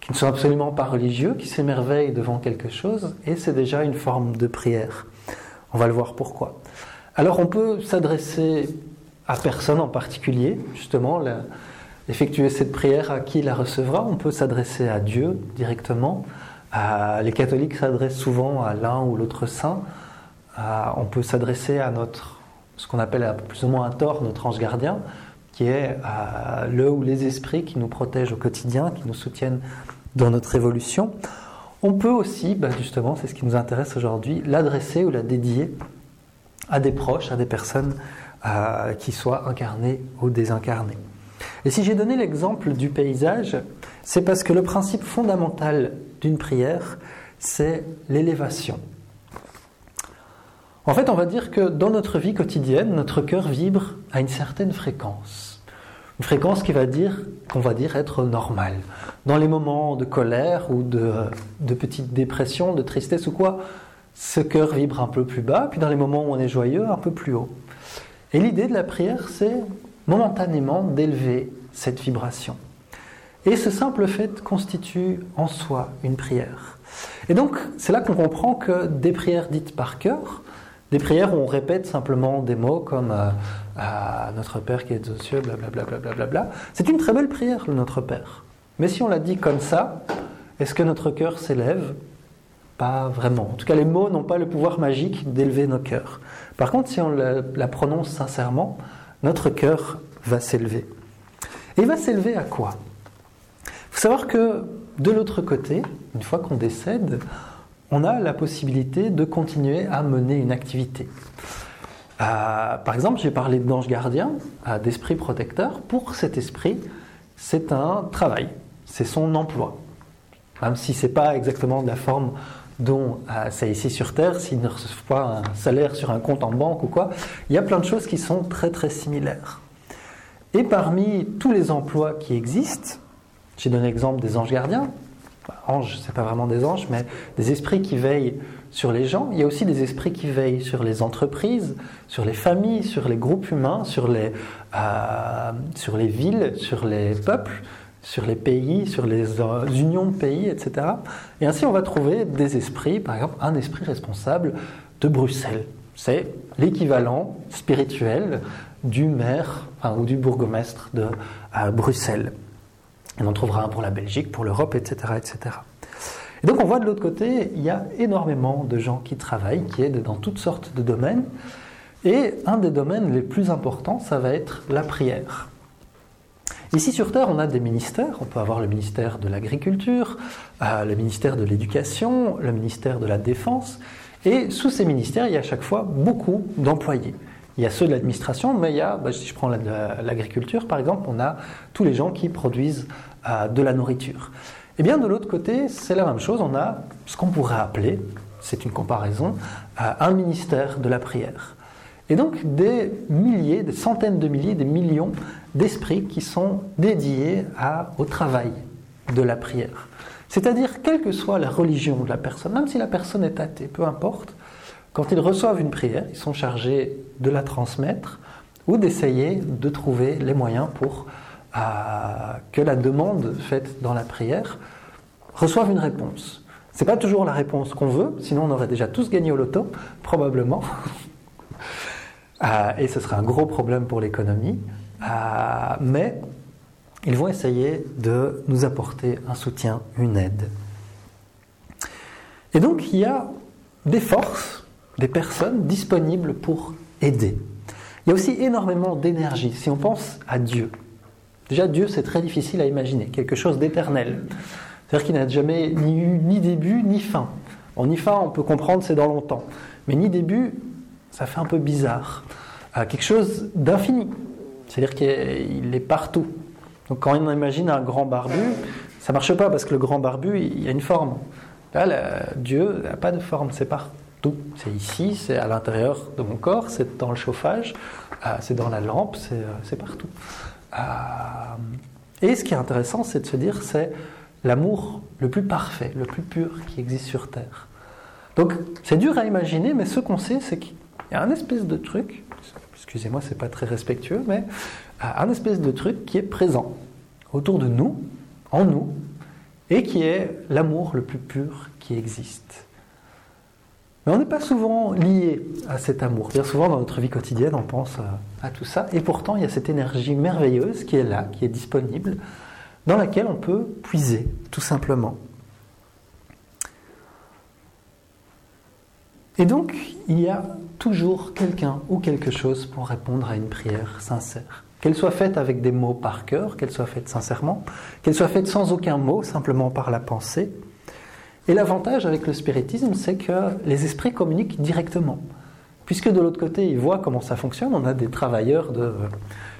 qui ne sont absolument pas religieux, qui s'émerveillent devant quelque chose, et c'est déjà une forme de prière. On va le voir pourquoi. Alors on peut s'adresser à personne en particulier, justement, effectuer cette prière à qui la recevra. On peut s'adresser à Dieu directement. les catholiques s'adressent souvent à l'un ou l'autre saint. On peut s'adresser à notre, ce qu'on appelle plus ou moins un tort, notre ange gardien, qui est le ou les esprits qui nous protègent au quotidien, qui nous soutiennent dans notre évolution. On peut aussi, bah, justement, c'est ce qui nous intéresse aujourd'hui, l'adresser ou la dédier à des proches, à des personnes euh, qui soient incarnées ou désincarnées. Et si j'ai donné l'exemple du paysage, c'est parce que le principe fondamental d'une prière, c'est l'élévation. En fait, on va dire que dans notre vie quotidienne, notre cœur vibre à une certaine fréquence. Une fréquence qui va dire qu'on va dire être normale. Dans les moments de colère ou de, de petite dépression, de tristesse ou quoi, ce cœur vibre un peu plus bas, puis dans les moments où on est joyeux, un peu plus haut. Et l'idée de la prière, c'est momentanément d'élever cette vibration. Et ce simple fait constitue en soi une prière. Et donc, c'est là qu'on comprend que des prières dites par cœur, des prières où on répète simplement des mots comme euh, Notre Père qui est aux cieux, blablabla, bla, bla, bla, c'est une très belle prière, le Notre Père. Mais si on la dit comme ça, est-ce que notre cœur s'élève? Pas vraiment. En tout cas, les mots n'ont pas le pouvoir magique d'élever nos cœurs. Par contre, si on la, prononce sincèrement, notre cœur va s'élever. Et il va s'élever à quoi? Il faut savoir que de l'autre côté, une fois qu'on décède, on a la possibilité de continuer à mener une activité. Euh, par exemple, j'ai parlé d'ange gardien, euh, d'esprit protecteur. Pour cet esprit, c'est un travail, c'est son emploi. Même si ce n'est pas exactement de la forme dont euh, c'est ici sur Terre, s'il ne reçoit pas un salaire sur un compte en banque ou quoi, il y a plein de choses qui sont très très similaires. Et parmi tous les emplois qui existent, j'ai donné l'exemple des anges gardiens, anges, c'est pas vraiment des anges, mais des esprits qui veillent sur les gens. Il y a aussi des esprits qui veillent sur les entreprises, sur les familles, sur les groupes humains, sur les, euh, sur les villes, sur les peuples, sur les pays, sur les euh, unions de pays, etc. Et ainsi, on va trouver des esprits, par exemple, un esprit responsable de Bruxelles. C'est l'équivalent spirituel du maire ou du bourgmestre de Bruxelles. On en trouvera un pour la Belgique, pour l'Europe, etc., etc. Et donc on voit de l'autre côté, il y a énormément de gens qui travaillent, qui aident dans toutes sortes de domaines. Et un des domaines les plus importants, ça va être la prière. Ici sur Terre, on a des ministères. On peut avoir le ministère de l'Agriculture, euh, le ministère de l'Éducation, le ministère de la Défense. Et sous ces ministères, il y a à chaque fois beaucoup d'employés. Il y a ceux de l'administration, mais il y a, bah, si je prends l'agriculture par exemple, on a tous les gens qui produisent euh, de la nourriture. Eh bien de l'autre côté, c'est la même chose, on a ce qu'on pourrait appeler, c'est une comparaison, euh, un ministère de la prière. Et donc des milliers, des centaines de milliers, des millions d'esprits qui sont dédiés au travail de la prière. C'est-à-dire, quelle que soit la religion de la personne, même si la personne est athée, peu importe, quand ils reçoivent une prière, ils sont chargés de la transmettre ou d'essayer de trouver les moyens pour euh, que la demande faite dans la prière reçoive une réponse. Ce n'est pas toujours la réponse qu'on veut, sinon on aurait déjà tous gagné au loto, probablement. Euh, et ce sera un gros problème pour l'économie. Euh, mais ils vont essayer de nous apporter un soutien, une aide. Et donc il y a des forces, des personnes disponibles pour aider. Il y a aussi énormément d'énergie. Si on pense à Dieu, déjà Dieu c'est très difficile à imaginer, quelque chose d'éternel. C'est-à-dire qu'il n'a jamais ni eu ni début ni fin. En ni fin on peut comprendre c'est dans longtemps, mais ni début ça fait un peu bizarre. Euh, quelque chose d'infini, c'est-à-dire qu'il est partout. Donc quand on imagine un grand barbu, ça marche pas parce que le grand barbu, il a une forme. Là, Dieu n'a pas de forme, c'est partout. C'est ici, c'est à l'intérieur de mon corps, c'est dans le chauffage, euh, c'est dans la lampe, c'est euh, partout. Euh, et ce qui est intéressant, c'est de se dire, c'est l'amour le plus parfait, le plus pur qui existe sur Terre. Donc c'est dur à imaginer, mais ce qu'on sait, c'est qu'il y a un espèce de truc, excusez-moi, c'est pas très respectueux, mais un espèce de truc qui est présent autour de nous, en nous, et qui est l'amour le plus pur qui existe. Mais on n'est pas souvent lié à cet amour. Bien souvent dans notre vie quotidienne, on pense à tout ça, et pourtant il y a cette énergie merveilleuse qui est là, qui est disponible, dans laquelle on peut puiser, tout simplement. Et donc, il y a toujours quelqu'un ou quelque chose pour répondre à une prière sincère qu'elle soit faite avec des mots par cœur, qu'elle soit faite sincèrement, qu'elle soit faite sans aucun mot, simplement par la pensée. Et l'avantage avec le spiritisme, c'est que les esprits communiquent directement. Puisque de l'autre côté, ils voient comment ça fonctionne, on a des travailleurs de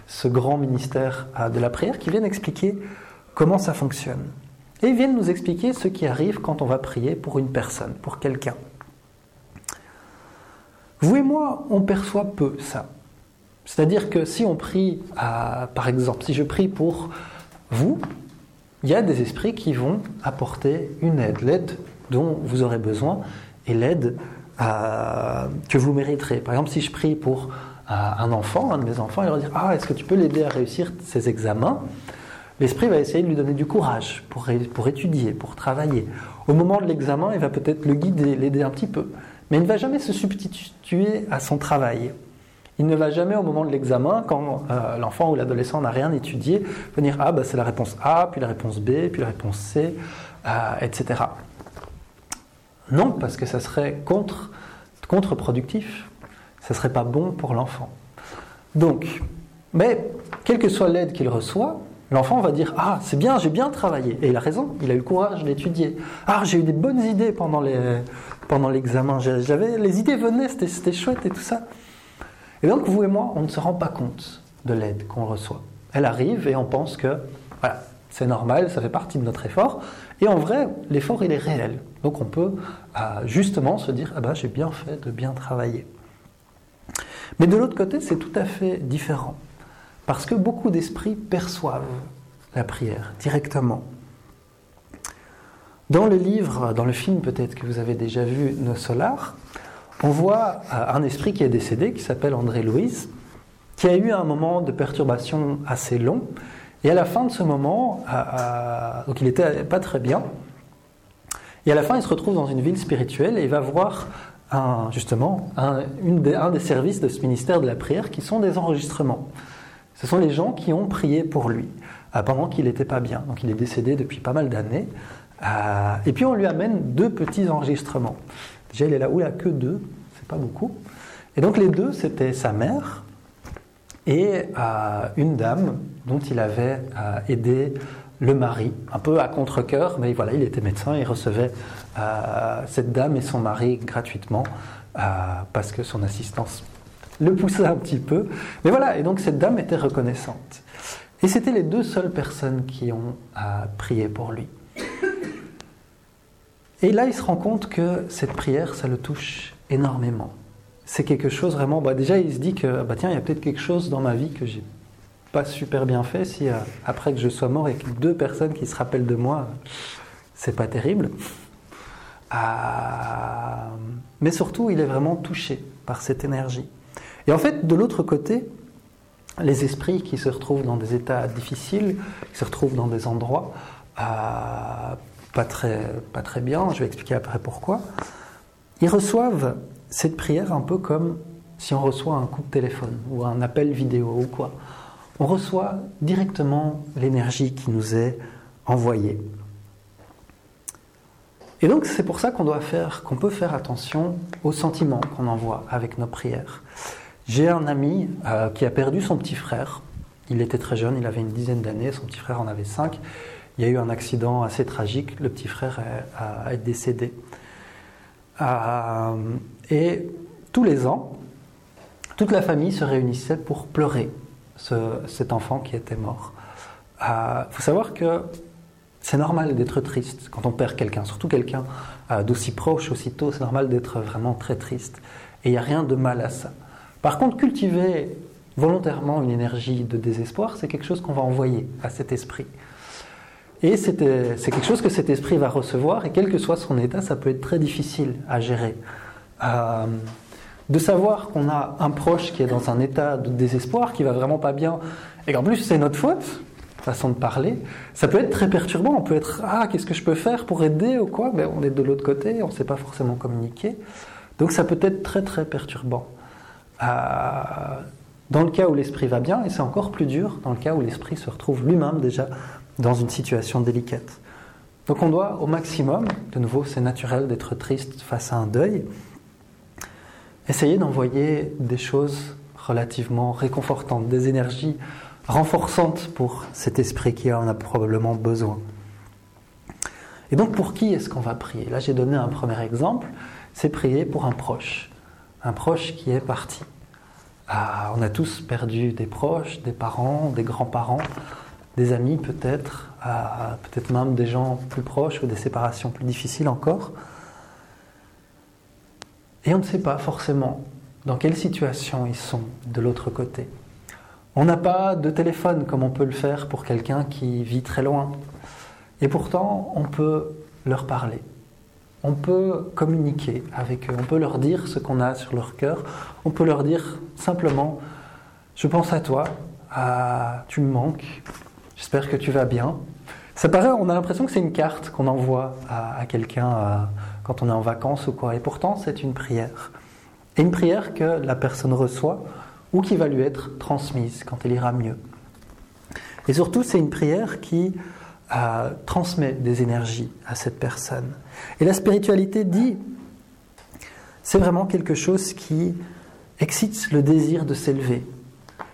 ce grand ministère de la prière qui viennent expliquer comment ça fonctionne. Et ils viennent nous expliquer ce qui arrive quand on va prier pour une personne, pour quelqu'un. Vous et moi, on perçoit peu ça. C'est-à-dire que si on prie, par exemple, si je prie pour vous, il y a des esprits qui vont apporter une aide, l'aide dont vous aurez besoin et l'aide euh, que vous mériterez. Par exemple, si je prie pour euh, un enfant, un de mes enfants, il va dire Ah, est-ce que tu peux l'aider à réussir ses examens? L'esprit va essayer de lui donner du courage pour, pour étudier, pour travailler. Au moment de l'examen, il va peut-être le guider, l'aider un petit peu. Mais il ne va jamais se substituer à son travail. Il ne va jamais au moment de l'examen, quand euh, l'enfant ou l'adolescent n'a rien étudié, venir Ah, bah, c'est la réponse A, puis la réponse B, puis la réponse C, euh, etc. Non, parce que ça serait contre, contre-productif. Ça ne serait pas bon pour l'enfant. Donc, mais quelle que soit l'aide qu'il reçoit, l'enfant va dire Ah, c'est bien, j'ai bien travaillé. Et il a raison, il a eu le courage d'étudier. Ah, j'ai eu des bonnes idées pendant l'examen. Pendant J'avais, les idées venaient, c'était chouette et tout ça. Et donc, vous et moi, on ne se rend pas compte de l'aide qu'on reçoit. Elle arrive et on pense que c'est normal, ça fait partie de notre effort. Et en vrai, l'effort, il est réel. Donc, on peut euh, justement se dire ah ben, j'ai bien fait de bien travailler. Mais de l'autre côté, c'est tout à fait différent. Parce que beaucoup d'esprits perçoivent la prière directement. Dans le livre, dans le film peut-être que vous avez déjà vu, Nos Solars, on voit euh, un esprit qui est décédé, qui s'appelle André Louise, qui a eu un moment de perturbation assez long. Et à la fin de ce moment, euh, euh, donc il n'était pas très bien, et à la fin il se retrouve dans une ville spirituelle et il va voir un, justement un, des, services de ce ministère de la prière qui sont des enregistrements. Ce sont les gens qui ont prié pour lui pendant qu'il n'était pas bien. Donc il est décédé depuis pas mal d'années. et puis on lui amène deux petits enregistrements. Il est là a que deux, c'est pas beaucoup. Et donc les deux, c'était sa mère et euh, une dame dont il avait euh, aidé le mari, un peu à contre-coeur, mais voilà, il était médecin, il recevait euh, cette dame et son mari gratuitement parce que son assistance le poussait un petit peu. Mais voilà, et donc cette dame était reconnaissante. Et c'était les deux seules personnes qui ont prié pour lui. Et là, il se rend compte que cette prière, ça le touche énormément. C'est quelque chose vraiment. Bah déjà, il se dit que bah tiens, il y a peut-être quelque chose dans ma vie que j'ai pas super bien fait. Si euh, après que je sois mort, y a deux personnes qui se rappellent de moi, c'est pas terrible. Ah, mais surtout, il est vraiment touché par cette énergie. Et en fait, de l'autre côté, les esprits qui se retrouvent dans des états difficiles, qui se retrouvent dans des endroits, euh, pas très, pas très bien, je vais expliquer après pourquoi, ils reçoivent cette prière un peu comme si on reçoit un coup de téléphone ou un appel vidéo ou quoi. On reçoit directement l'énergie qui nous est envoyée. Et donc c'est pour ça qu'on doit faire, qu'on peut faire attention aux sentiments qu'on envoie avec nos prières. J'ai un ami euh, qui a perdu son petit frère. Il était très jeune, il avait une dizaine d'années, son petit frère en avait cinq. Il y a eu un accident assez tragique, le petit frère été décédé. Euh, et tous les ans, toute la famille se réunissait pour pleurer cet enfant qui était mort. Il euh, faut savoir que c'est normal d'être triste quand on perd quelqu'un, surtout quelqu'un euh, d'aussi proche, aussitôt, c'est normal d'être vraiment très triste. Et il n'y a rien de mal à ça. Par contre, cultiver volontairement une énergie de désespoir, c'est quelque chose qu'on va envoyer à cet esprit. Et c'est quelque chose que cet esprit va recevoir, et quel que soit son état, ça peut être très difficile à gérer. Euh, de savoir qu'on a un proche qui est dans un état de désespoir, qui va vraiment pas bien, et qu'en plus c'est notre faute, façon de parler, ça peut être très perturbant. On peut être ah qu'est-ce que je peux faire pour aider? ou quoi, ben, on est de l'autre côté, on ne sait pas forcément communiquer, donc ça peut être très très perturbant. Euh, dans le cas où l'esprit va bien, et c'est encore plus dur dans le cas où l'esprit se retrouve lui-même déjà dans une situation délicate. Donc on doit au maximum, de nouveau c'est naturel d'être triste face à un deuil, Essayez d'envoyer des choses relativement réconfortantes, des énergies renforçantes pour cet esprit qui en a probablement besoin. Et donc pour qui est-ce qu'on va prier? Là j'ai donné un premier exemple, c'est prier pour un proche, un proche qui est parti. Ah, on a tous perdu des proches, des parents, des grands-parents, des amis peut-être, peut-être même des gens plus proches ou des séparations plus difficiles encore. Et on ne sait pas forcément dans quelle situation ils sont de l'autre côté. On n'a pas de téléphone comme on peut le faire pour quelqu'un qui vit très loin. Et pourtant, on peut leur parler. On peut communiquer avec eux. On peut leur dire ce qu'on a sur leur cœur. On peut leur dire simplement Je pense à toi. Ah, tu me manques. J'espère que tu vas bien. Ça paraît, on a l'impression que c'est une carte qu'on envoie à, quelqu'un quand on est en vacances ou quoi. Et pourtant, c'est une prière. Et une prière que la personne reçoit ou qui va lui être transmise quand elle ira mieux. Et surtout, c'est une prière qui euh, transmet des énergies à cette personne. Et la spiritualité dit, c'est vraiment quelque chose qui excite le désir de s'élever,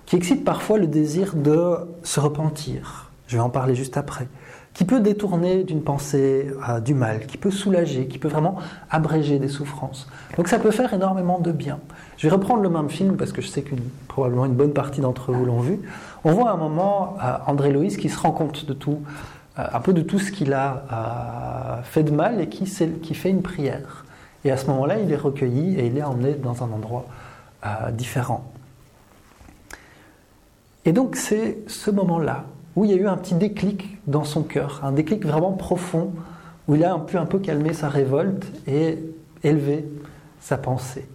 qui excite parfois le désir de se repentir. Je vais en parler juste après qui peut détourner d'une pensée euh, du mal, qui peut soulager, qui peut vraiment abréger des souffrances. Donc ça peut faire énormément de bien. Je vais reprendre le même film parce que je sais que probablement une bonne partie d'entre vous l'ont vu. On voit à un moment euh, André Loïs qui se rend compte de tout, euh, un peu de tout ce qu'il a fait de mal et qui, qui, fait une prière. Et à ce moment-là, il est recueilli et il est emmené dans un endroit différent. Et donc c'est ce moment-là où il y a eu un petit déclic dans son cœur, un déclic vraiment profond, où il a peu, un peu calmé sa révolte et élevé sa pensée.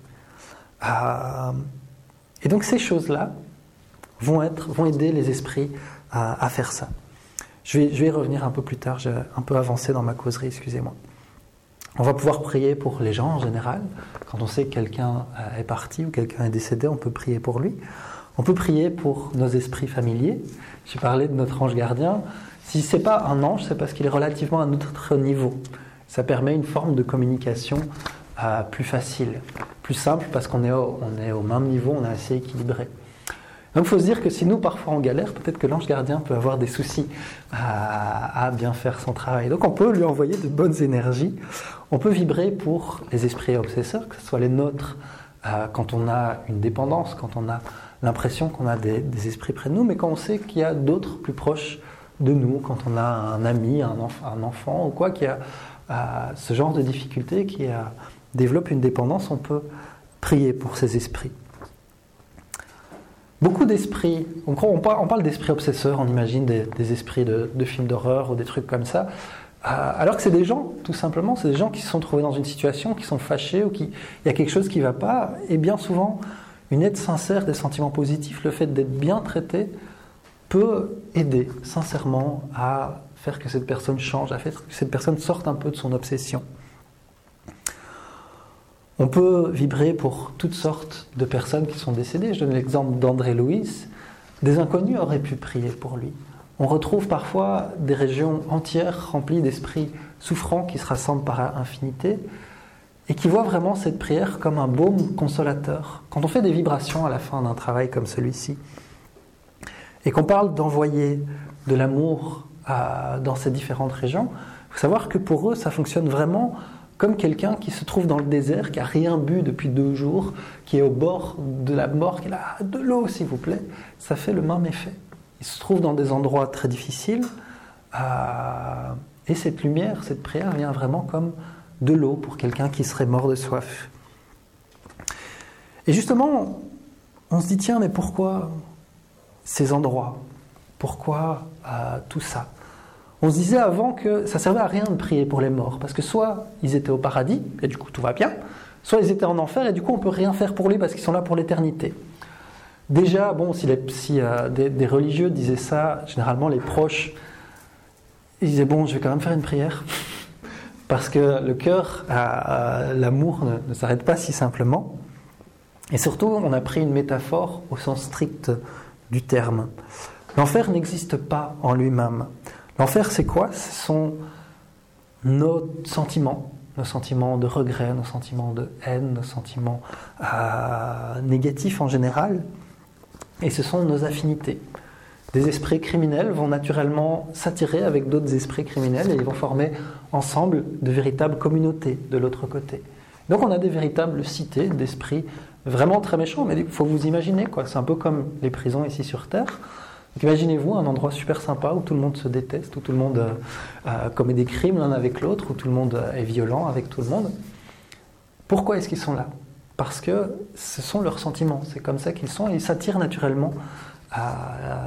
Euh, et donc ces choses-là vont, être, vont aider les esprits à, faire ça. Je vais, je vais, y revenir un peu plus tard, j'ai un peu avancé dans ma causerie, excusez-moi. On va pouvoir prier pour les gens en général. Quand on sait que quelqu'un est parti ou quelqu'un est décédé, on peut prier pour lui. On peut prier pour nos esprits familiers. J'ai parlé de notre ange gardien. Si ce n'est pas un ange, c'est parce qu'il est relativement à notre niveau. Ça permet une forme de communication euh, plus facile, plus simple, parce qu'on est, au, même niveau, on est assez équilibré. Donc il faut se dire que si nous, parfois, on galère, peut-être que l'ange gardien peut avoir des soucis à, à, bien faire son travail. Donc on peut lui envoyer de bonnes énergies. On peut vibrer pour les esprits obsesseurs, que ce soit les nôtres euh, quand on a une dépendance, quand on a l'impression qu'on a des, esprits près de nous, mais quand on sait qu'il y a d'autres plus proches de nous, quand on a un ami, un, enfant ou quoi, qui a ce genre de difficulté, qui développe une dépendance, on peut prier pour ces esprits. Beaucoup d'esprits, on, on, parle d'esprits obsesseurs, on imagine des, esprits de, films d'horreur ou des trucs comme ça, euh, alors que c'est des gens, tout simplement, c'est des gens qui se sont trouvés dans une situation, qui sont fâchés ou qui il y a quelque chose qui ne va pas, et bien souvent, une aide sincère des sentiments positifs, le fait d'être bien traité, peut aider sincèrement à faire que cette personne change, à faire que cette personne sorte un peu de son obsession. On peut vibrer pour toutes sortes de personnes qui sont décédées. Je donne l'exemple d'André Louis. Des inconnus auraient pu prier pour lui. On retrouve parfois des régions entières remplies d'esprits souffrants qui se rassemblent par infinité et qui voient vraiment cette prière comme un baume consolateur. Quand on fait des vibrations à la fin d'un travail comme celui-ci, et qu'on parle d'envoyer de l'amour dans ces différentes régions, il faut savoir que pour eux, ça fonctionne vraiment comme quelqu'un qui se trouve dans le désert, qui a rien bu depuis deux jours, qui est au bord de la mort, qui là, de l'eau s'il vous plaît, ça fait le même effet. Il se trouve dans des endroits très difficiles, euh, et cette lumière, cette prière vient vraiment comme de l'eau pour quelqu'un qui serait mort de soif. Et justement, on se dit, tiens, mais pourquoi ces endroits? Pourquoi euh, tout ça? On se disait avant que ça servait à rien de prier pour les morts, parce que soit ils étaient au paradis, et du coup tout va bien, soit ils étaient en enfer, et du coup on peut rien faire pour lui parce qu'ils sont là pour l'éternité. Déjà, bon, si, euh, des, religieux disaient ça, généralement les proches, ils disaient, bon, je vais quand même faire une prière. Parce que le cœur, l'amour ne, s'arrête pas si simplement. Et surtout, on a pris une métaphore au sens strict du terme. L'enfer n'existe pas en lui-même. L'enfer, c'est quoi? Ce sont nos sentiments, nos sentiments de regret, nos sentiments de haine, nos sentiments euh, négatifs en général, et ce sont nos affinités. Des esprits criminels vont naturellement s'attirer avec d'autres esprits criminels et ils vont former ensemble de véritables communautés de l'autre côté. Donc on a des véritables cités d'esprits vraiment très méchants, mais il faut vous imaginer, quoi. c'est un peu comme les prisons ici sur Terre. Imaginez-vous un endroit super sympa où tout le monde se déteste, où tout le monde euh, euh, commet des crimes l'un avec l'autre, où tout le monde est violent avec tout le monde. Pourquoi est-ce qu'ils sont là? Parce que ce sont leurs sentiments, c'est comme ça qu'ils sont et ils s'attirent naturellement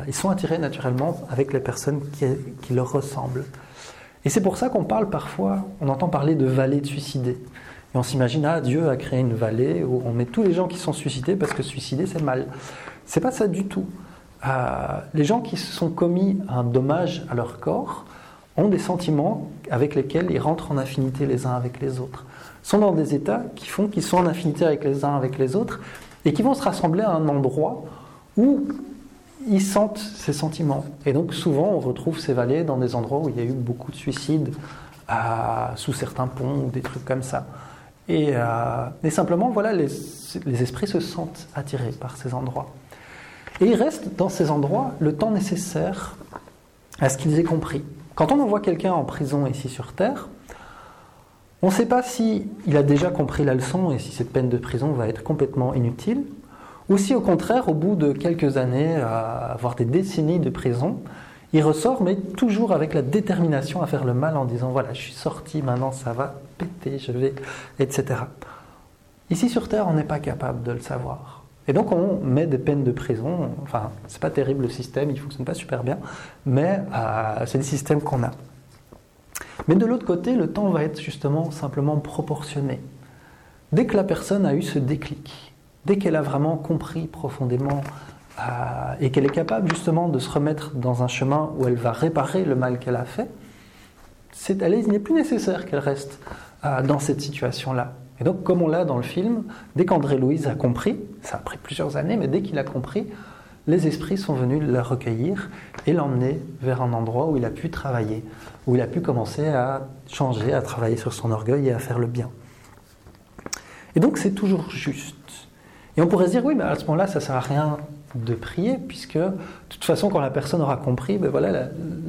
ils sont attirés naturellement avec les personnes qui, leur ressemblent. Et c'est pour ça qu'on parle parfois, on entend parler de vallée de suicidés. Et on s'imagine, ah, Dieu a créé une vallée où on met tous les gens qui sont suicidés parce que suicider c'est mal. C'est pas ça du tout. Euh, les gens qui se sont commis un dommage à leur corps ont des sentiments avec lesquels ils rentrent en affinité les uns avec les autres. sont dans des états qui font qu'ils sont en affinité avec les uns avec les autres et qui vont se rassembler à un endroit où ils sentent ces sentiments. Et donc souvent, on retrouve ces vallées dans des endroits où il y a eu beaucoup de suicides, sous certains ponts ou des trucs comme ça. Et, euh, simplement, voilà, les, esprits se sentent attirés par ces endroits. Et ils restent dans ces endroits le temps nécessaire à ce qu'ils aient compris. Quand on envoie quelqu'un en prison ici sur Terre, on ne sait pas si il a déjà compris la leçon et si cette peine de prison va être complètement inutile, ou si au contraire, au bout de quelques années, voire des décennies de prison, il ressort, mais toujours avec la détermination à faire le mal en disant voilà, je suis sorti, maintenant ça va péter, je vais, etc. Ici sur Terre, on n'est pas capable de le savoir. Et donc on met des peines de prison. Enfin, c'est pas terrible le système, il fonctionne pas super bien, mais euh, c'est le système qu'on a. Mais de l'autre côté, le temps va être justement simplement proportionné. Dès que la personne a eu ce déclic, dès qu'elle a vraiment compris profondément euh, et qu'elle est capable justement de se remettre dans un chemin où elle va réparer le mal qu'elle a fait, il n'est plus nécessaire qu'elle reste euh, dans cette situation-là. Et donc, comme on l'a dans le film, dès qu'André Louise a compris, ça a pris plusieurs années, mais dès qu'il a compris, les esprits sont venus la recueillir et l'emmener vers un endroit où il a pu travailler, où il a pu commencer à changer, à travailler sur son orgueil et à faire le bien. Et donc c'est toujours juste. Et on pourrait se dire, oui, mais à ce moment-là, ça ne sert à rien de prier, puisque de toute façon, quand la personne aura compris, ben voilà,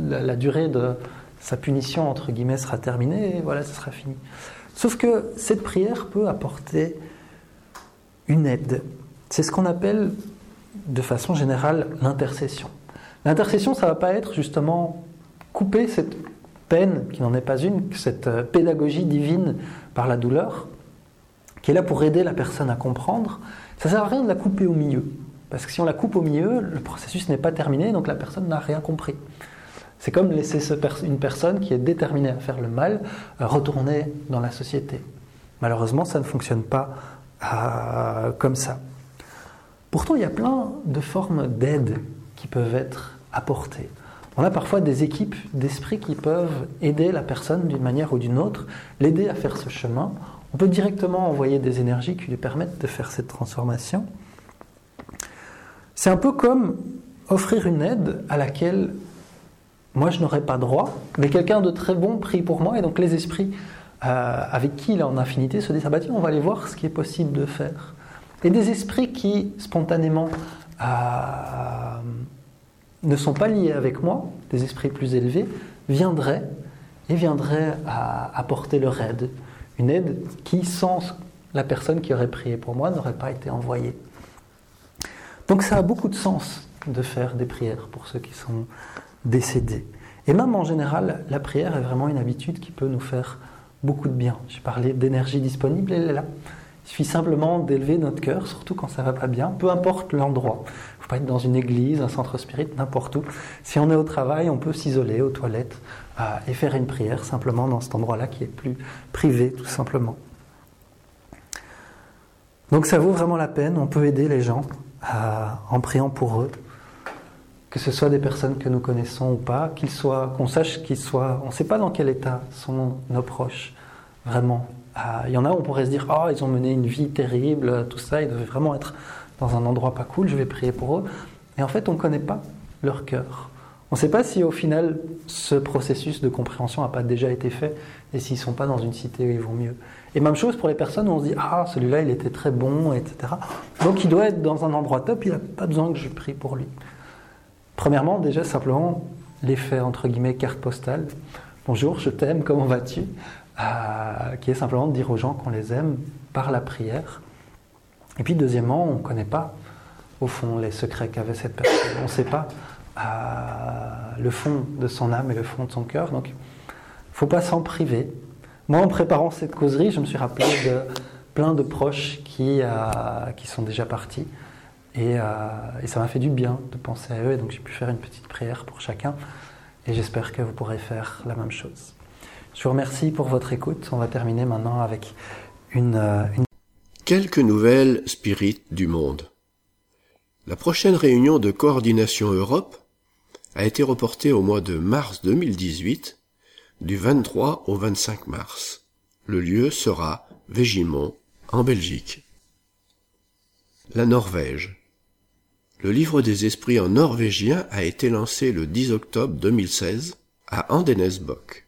la, durée de sa punition, entre guillemets, sera terminée, et voilà, ça sera fini. Sauf que cette prière peut apporter une aide. C'est ce qu'on appelle, de façon générale, l'intercession. L'intercession, ça ne va pas être justement couper cette peine, qui n'en est pas une, cette euh, pédagogie divine par la douleur, qui est là pour aider la personne à comprendre, ça ne sert à rien de la couper au milieu. Parce que si on la coupe au milieu, le processus n'est pas terminé, donc la personne n'a rien compris. C'est comme laisser une personne qui est déterminée à faire le mal euh, retourner dans la société. Malheureusement, ça ne fonctionne pas euh, comme ça. Pourtant, il y a plein de formes d'aide qui peuvent être apportées. On a parfois des équipes d'esprit qui peuvent aider la personne d'une manière ou d'une autre, l'aider à faire ce chemin On peut directement envoyer des énergies qui lui permettent de faire cette transformation. C'est un peu comme offrir une aide à laquelle moi je n'aurais pas droit, mais quelqu'un de très bon prie pour moi, et donc les esprits euh, avec qui il est en infinité se disent ah bah tiens, on va aller voir ce qui est possible de faire. Et des esprits qui spontanément euh, ne sont pas liés avec moi, des esprits plus élevés, viendraient et viendraient apporter leur aide. Une aide qui, sans la personne qui aurait prié pour moi, n'aurait pas été envoyée. Donc ça a beaucoup de sens de faire des prières pour ceux qui sont décédés. Et même en général, la prière est vraiment une habitude qui peut nous faire beaucoup de bien. J'ai parlé d'énergie disponible, elle est là. Il suffit simplement d'élever notre cœur, surtout quand ça va pas bien, peu importe l'endroit. Il ne faut pas être dans une église, un centre spirit, n'importe où. Si on est au travail, on peut s'isoler aux toilettes euh, et faire une prière simplement dans cet endroit-là qui est plus privé, tout simplement. Donc ça vaut vraiment la peine, on peut aider les gens euh, en priant pour eux, que ce soit des personnes que nous connaissons ou pas, qu'ils soient, qu'on sache qu'ils soient, on ne sait pas dans quel état sont nos proches, vraiment. Euh, il y en a on pourrait se dire, ah, ils ont mené une vie terrible, tout ça, ils devaient vraiment être dans un endroit pas cool, je vais prier pour eux. Et en fait, on ne connaît pas leur cœur. On ne sait pas si au final ce processus de compréhension n'a pas déjà été fait et s'ils ne sont pas dans une cité où ils vont mieux. Et même chose pour les personnes où on se dit Ah, celui-là il était très bon, etc. Donc il doit être dans un endroit top, il n'a pas besoin que je prie pour lui. Premièrement, déjà simplement l'effet entre guillemets carte postale. Bonjour, je t'aime, comment vas-tu? Qui est simplement de dire aux gens qu'on les aime par la prière. Et puis deuxièmement, on ne connaît pas au fond les secrets qu'avait cette personne. On ne sait pas euh, le fond de son âme et le fond de son cœur. Donc il ne faut pas s'en priver. Moi, en préparant cette causerie, je me suis rappelé de plein de proches qui, euh, sont déjà partis. Euh, et, ça m'a fait du bien de penser à eux, et donc j'ai pu faire une petite prière pour chacun, et j'espère que vous pourrez faire la même chose. Je vous remercie pour votre écoute. On va terminer maintenant avec une... Euh, une... Quelques nouvelles spirites du monde. La prochaine réunion de coordination Europe a été reportée au mois de mars 2018, du 23 au 25 mars. Le lieu sera Végimont, en Belgique. La Norvège. Le livre des esprits en norvégien a été lancé le 10 octobre 2016 à Andenesbok.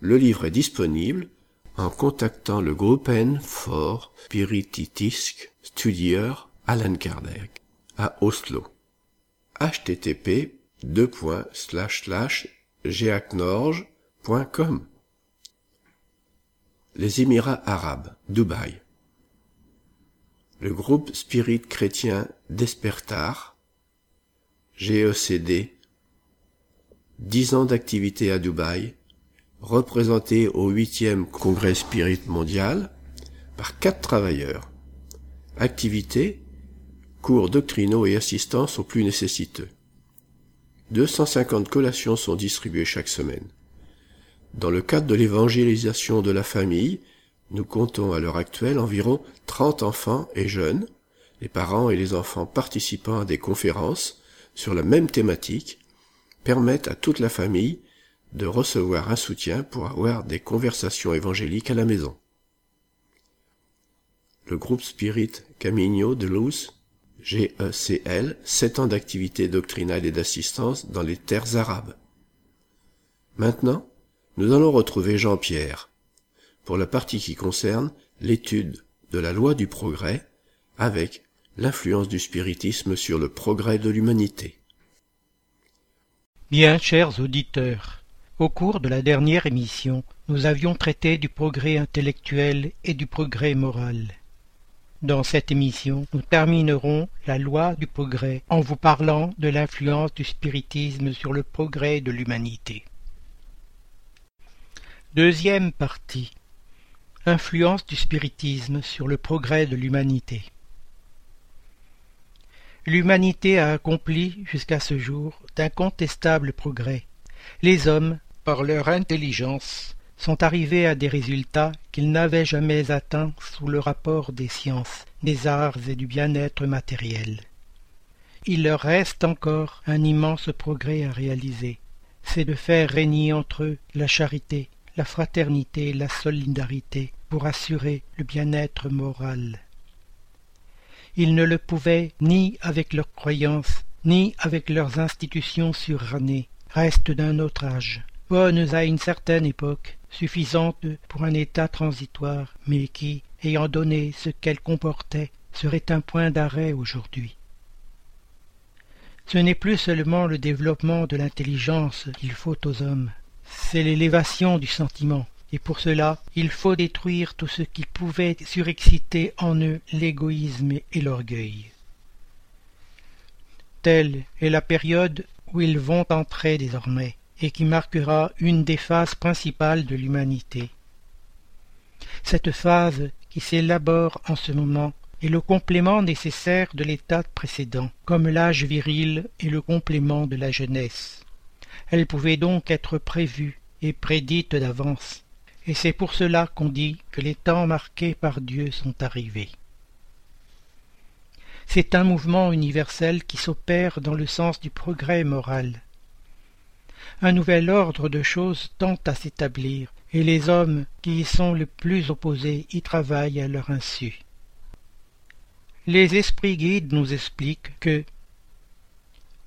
Le livre est disponible en contactant le groupe N for Spiritistisk Studier Alan Kardec à Oslo. http geacnorge.com Les Émirats arabes, Dubaï le groupe Spirit chrétien Despertar, GECD, 10 ans d'activité à Dubaï, représenté au 8e congrès Spirit mondial par quatre travailleurs. Activité, cours doctrinaux et assistance aux plus nécessiteux. 250 collations sont distribuées chaque semaine. Dans le cadre de l'évangélisation de la famille, nous comptons à l'heure actuelle environ 30 enfants et jeunes, les parents et les enfants participant à des conférences sur la même thématique permettent à toute la famille de recevoir un soutien pour avoir des conversations évangéliques à la maison. Le groupe Spirit Camino de Luz, GECL, 7 ans d'activité doctrinale et d'assistance dans les terres arabes. Maintenant, nous allons retrouver Jean-Pierre, pour la partie qui concerne l'étude de la loi du progrès avec l'influence du spiritisme sur le progrès de l'humanité. Bien, chers auditeurs, au cours de la dernière émission, nous avions traité du progrès intellectuel et du progrès moral. Dans cette émission, nous terminerons la loi du progrès en vous parlant de l'influence du spiritisme sur le progrès de l'humanité. Deuxième partie. Influence du spiritisme sur le progrès de l'humanité. L'humanité a accompli jusqu'à ce jour d'incontestables progrès. Les hommes, leur intelligence, sont arrivés à des résultats qu'ils n'avaient jamais atteints sous le rapport des sciences, des arts et du bien-être matériel. Il leur reste encore un immense progrès à réaliser, c'est de faire régner entre eux la charité, la fraternité, la solidarité pour assurer le bien-être moral. Ils ne le pouvaient ni avec leurs croyances, ni avec leurs institutions surannées, restes d'un autre âge, bonnes à une certaine époque, suffisantes pour un état transitoire, mais qui, ayant donné ce qu'elles comportaient, seraient un point d'arrêt aujourd'hui. Ce n'est plus seulement le développement de l'intelligence qu'il faut aux hommes, c'est l'élévation du sentiment, et pour cela il faut détruire tout ce qui pouvait surexciter en eux l'égoïsme et l'orgueil. Telle est la période où ils vont entrer désormais, et qui marquera une des phases principales de l'humanité. Cette phase qui s'élabore en ce moment est le complément nécessaire de l'état précédent, comme l'âge viril est le complément de la jeunesse. Elle pouvait donc être prévue et prédite d'avance, et c'est pour cela qu'on dit que les temps marqués par Dieu sont arrivés. C'est un mouvement universel qui s'opère dans le sens du progrès moral. Un nouvel ordre de choses tend à s'établir, et les hommes qui y sont le plus opposés y travaillent à leur insu. Les esprits guides nous expliquent que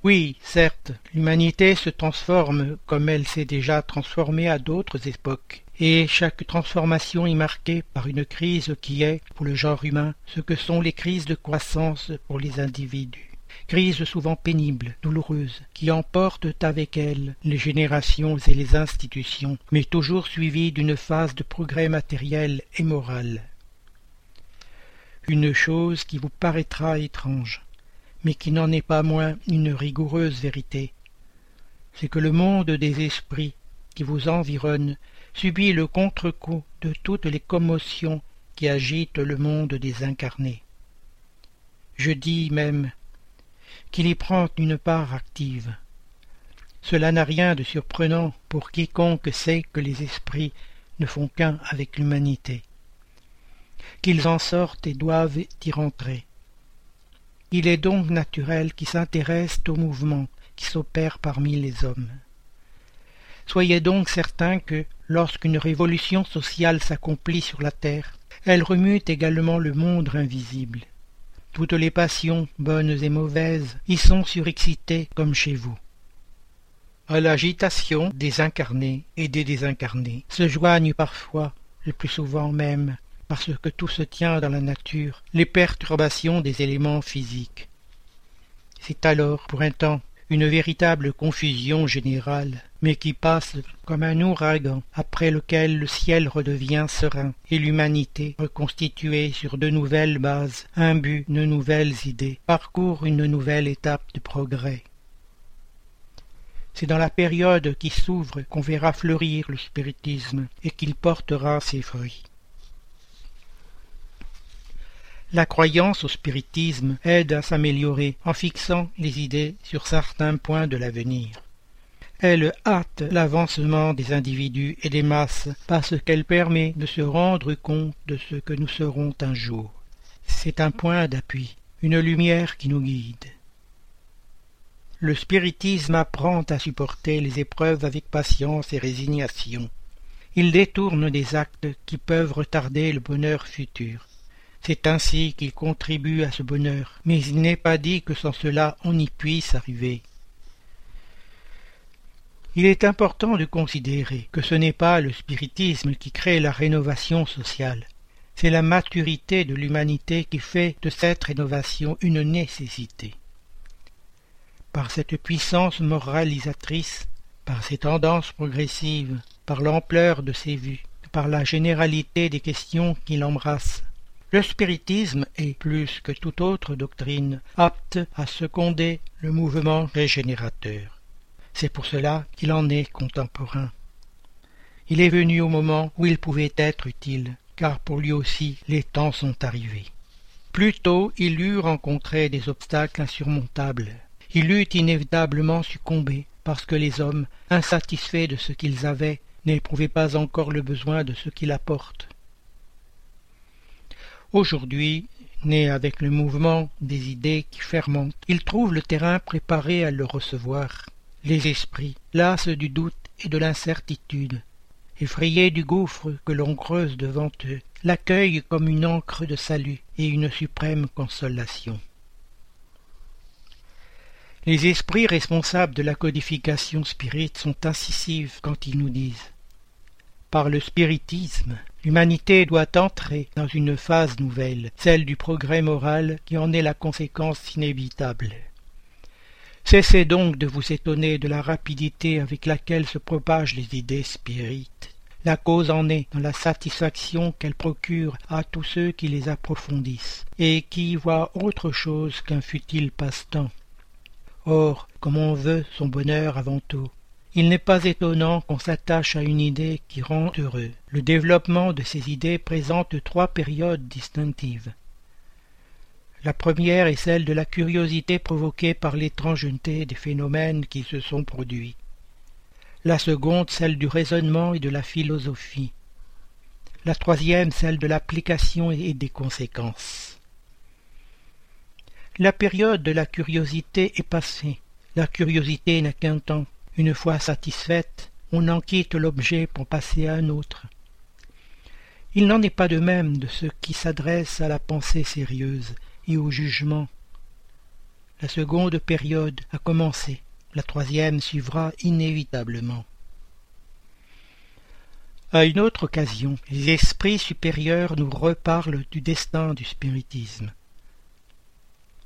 oui, certes, l'humanité se transforme comme elle s'est déjà transformée à d'autres époques, et chaque transformation est marquée par une crise qui est, pour le genre humain, ce que sont les crises de croissance pour les individus. Crises souvent pénibles, douloureuses, qui emportent avec elles les générations et les institutions, mais toujours suivies d'une phase de progrès matériel et moral. Une chose qui vous paraîtra étrange, mais qui n'en est pas moins une rigoureuse vérité. C'est que le monde des esprits qui vous environne subit le contre-coup de toutes les commotions qui agitent le monde des incarnés. Je dis même qu'il y prend une part active. Cela n'a rien de surprenant pour quiconque sait que les esprits ne font qu'un avec l'humanité, qu'ils en sortent et doivent y rentrer. Il est donc naturel qu'ils s'intéressent au mouvement qui s'opère parmi les hommes. Soyez donc certains que, lorsqu'une révolution sociale s'accomplit sur la terre, elle remue également le monde invisible. Toutes les passions, bonnes et mauvaises, y sont surexcitées comme chez vous. À l'agitation des incarnés et des désincarnés se joignent parfois, le plus souvent même, parce que tout se tient dans la nature, les perturbations des éléments physiques. C'est alors, pour un temps, une véritable confusion générale, mais qui passe comme un ouragan, après lequel le ciel redevient serein, et l'humanité, reconstituée sur de nouvelles bases, imbue de nouvelles idées, parcourt une nouvelle étape de progrès. C'est dans la période qui s'ouvre qu'on verra fleurir le spiritisme et qu'il portera ses fruits. La croyance au spiritisme aide à s'améliorer en fixant les idées sur certains points de l'avenir. Elle hâte l'avancement des individus et des masses parce qu'elle permet de se rendre compte de ce que nous serons un jour. C'est un point d'appui, une lumière qui nous guide. Le spiritisme apprend à supporter les épreuves avec patience et résignation. Il détourne des actes qui peuvent retarder le bonheur futur. C'est ainsi qu'il contribue à ce bonheur, mais il n'est pas dit que sans cela on y puisse arriver. Il est important de considérer que ce n'est pas le spiritisme qui crée la rénovation sociale, c'est la maturité de l'humanité qui fait de cette rénovation une nécessité. Par cette puissance moralisatrice, par ses tendances progressives, par l'ampleur de ses vues, par la généralité des questions qu'il embrasse, le spiritisme est, plus que toute autre doctrine, apte à seconder le mouvement régénérateur. C'est pour cela qu'il en est contemporain. Il est venu au moment où il pouvait être utile, car pour lui aussi les temps sont arrivés. Plus tôt il eût rencontré des obstacles insurmontables. Il eût inévitablement succombé, parce que les hommes, insatisfaits de ce qu'ils avaient, n'éprouvaient pas encore le besoin de ce qu'il apporte. Aujourd'hui, né avec le mouvement des idées qui fermentent, il trouve le terrain préparé à le recevoir. Les esprits, lasses du doute et de l'incertitude, effrayés du gouffre que l'on creuse devant eux, l'accueillent comme une encre de salut et une suprême consolation. Les esprits responsables de la codification spirite sont incisifs quand ils nous disent Par le spiritisme, l'humanité doit entrer dans une phase nouvelle, celle du progrès moral qui en est la conséquence inévitable. Cessez donc de vous étonner de la rapidité avec laquelle se propagent les idées spirites. La cause en est dans la satisfaction qu'elles procurent à tous ceux qui les approfondissent, et qui y voient autre chose qu'un futile passe-temps. Or, comme on veut son bonheur avant tout, il n'est pas étonnant qu'on s'attache à une idée qui rend heureux. Le développement de ces idées présente trois périodes distinctives. La première est celle de la curiosité provoquée par l'étrangeté des phénomènes qui se sont produits. La seconde celle du raisonnement et de la philosophie. La troisième celle de l'application et des conséquences. La période de la curiosité est passée. La curiosité n'a qu'un temps. Une fois satisfaite, on en quitte l'objet pour passer à un autre. Il n'en est pas de même de ce qui s'adresse à la pensée sérieuse et au jugement. La seconde période a commencé, la troisième suivra inévitablement. À une autre occasion, les esprits supérieurs nous reparlent du destin du spiritisme.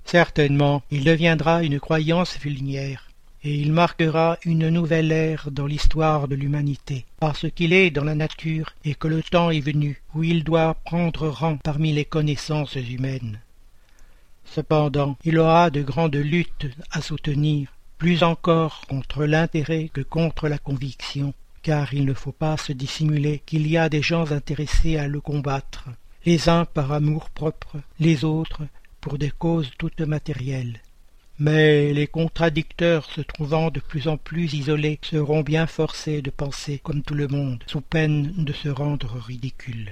Certainement, il deviendra une croyance vulgaire, et il marquera une nouvelle ère dans l'histoire de l'humanité, parce qu'il est dans la nature et que le temps est venu où il doit prendre rang parmi les connaissances humaines. Cependant, il aura de grandes luttes à soutenir, plus encore contre l'intérêt que contre la conviction, car il ne faut pas se dissimuler qu'il y a des gens intéressés à le combattre, les uns par amour-propre, les autres pour des causes toutes matérielles. Mais les contradicteurs se trouvant de plus en plus isolés seront bien forcés de penser comme tout le monde, sous peine de se rendre ridicules.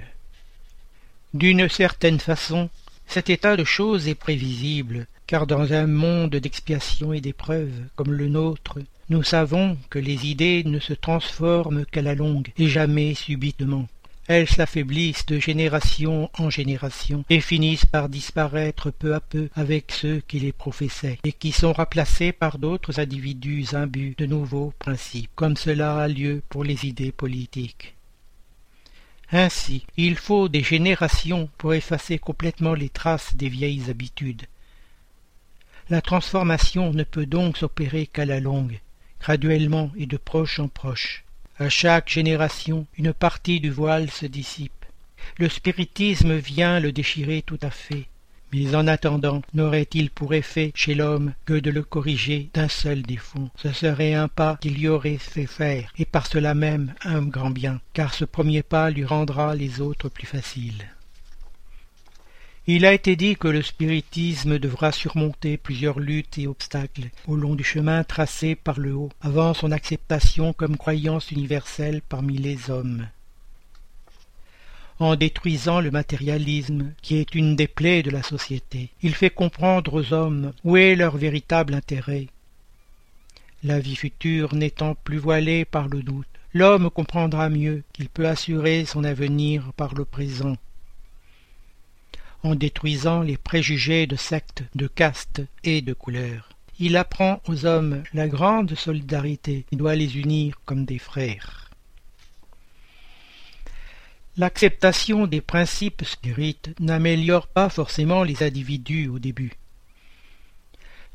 D'une certaine façon, cet état de choses est prévisible, car dans un monde d'expiation et d'épreuves comme le nôtre, nous savons que les idées ne se transforment qu'à la longue et jamais subitement. Elles s'affaiblissent de génération en génération et finissent par disparaître peu à peu avec ceux qui les professaient et qui sont remplacés par d'autres individus imbus de nouveaux principes, comme cela a lieu pour les idées politiques. Ainsi, il faut des générations pour effacer complètement les traces des vieilles habitudes. La transformation ne peut donc s'opérer qu'à la longue, graduellement et de proche en proche. À chaque génération, une partie du voile se dissipe. Le spiritisme vient le déchirer tout à fait, mais en attendant, n'aurait-il pour effet chez l'homme que de le corriger d'un seul défaut? Ce serait un pas qu'il y aurait fait faire, et par cela même un grand bien, car ce premier pas lui rendra les autres plus faciles. Il a été dit que le spiritisme devra surmonter plusieurs luttes et obstacles au long du chemin tracé par le haut, avant son acceptation comme croyance universelle parmi les hommes en détruisant le matérialisme, qui est une des plaies de la société. Il fait comprendre aux hommes où est leur véritable intérêt. La vie future n'étant plus voilée par le doute, l'homme comprendra mieux qu'il peut assurer son avenir par le présent. En détruisant les préjugés de secte, de caste et de couleur, il apprend aux hommes la grande solidarité qui doit les unir comme des frères. L'acceptation des principes spirites n'améliore pas forcément les individus au début.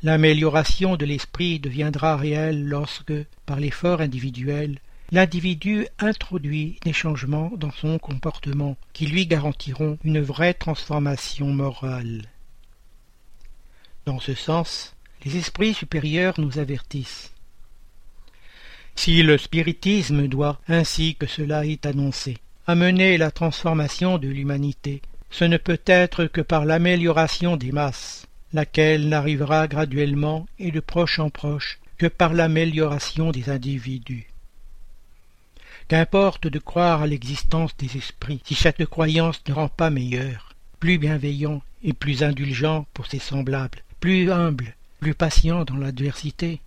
L'amélioration de l'esprit deviendra réelle lorsque, par l'effort individuel, l'individu introduit des changements dans son comportement qui lui garantiront une vraie transformation morale. Dans ce sens, les esprits supérieurs nous avertissent. Si le spiritisme doit, ainsi que cela est annoncé, amener la transformation de l'humanité, ce ne peut être que par l'amélioration des masses, laquelle n'arrivera graduellement et de proche en proche que par l'amélioration des individus. Qu'importe de croire à l'existence des esprits, si cette croyance ne rend pas meilleur, plus bienveillant et plus indulgent pour ses semblables, plus humble, plus patient dans l'adversité.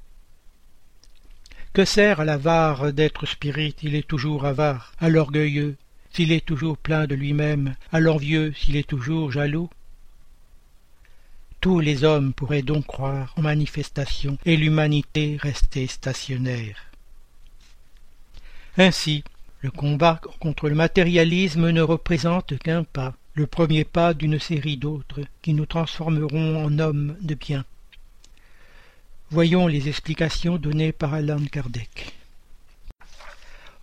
Que sert à l'avare d'être spirit s'il est toujours avare, à l'orgueilleux s'il est toujours plein de lui-même, à l'envieux s'il est toujours jaloux? Tous les hommes pourraient donc croire en manifestation et l'humanité rester stationnaire. Ainsi, le combat contre le matérialisme ne représente qu'un pas, le premier pas d'une série d'autres qui nous transformeront en hommes de bien. Voyons les explications données par Alan Kardec.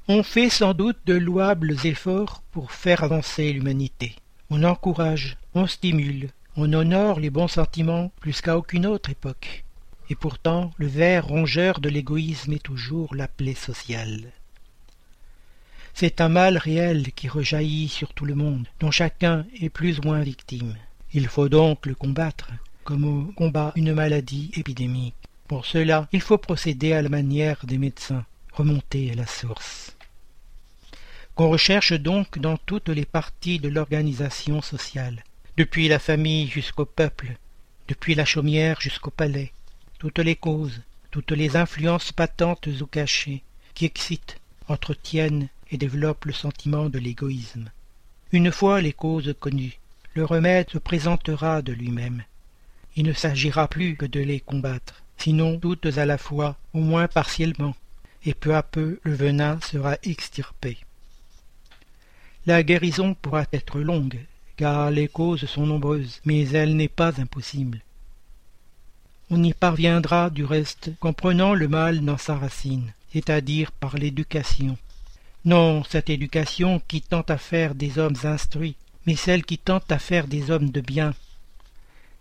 On fait sans doute de louables efforts pour faire avancer l'humanité. On encourage, on stimule, on honore les bons sentiments plus qu'à aucune autre époque. Et pourtant, le ver rongeur de l'égoïsme est toujours la plaie sociale. C'est un mal réel qui rejaillit sur tout le monde, dont chacun est plus ou moins victime. Il faut donc le combattre, comme on combat une maladie épidémique. Pour cela, il faut procéder à la manière des médecins, remonter à la source. Qu'on recherche donc dans toutes les parties de l'organisation sociale, depuis la famille jusqu'au peuple, depuis la chaumière jusqu'au palais, toutes les causes, toutes les influences patentes ou cachées, qui excitent, entretiennent et développe le sentiment de l'égoïsme. Une fois les causes connues, le remède se présentera de lui-même. Il ne s'agira plus que de les combattre, sinon toutes à la fois, au moins partiellement, et peu à peu le venin sera extirpé. La guérison pourra être longue, car les causes sont nombreuses, mais elle n'est pas impossible. On y parviendra du reste qu'en prenant le mal dans sa racine, c'est-à-dire par l'éducation, non cette éducation qui tente à faire des hommes instruits, mais celle qui tente à faire des hommes de bien.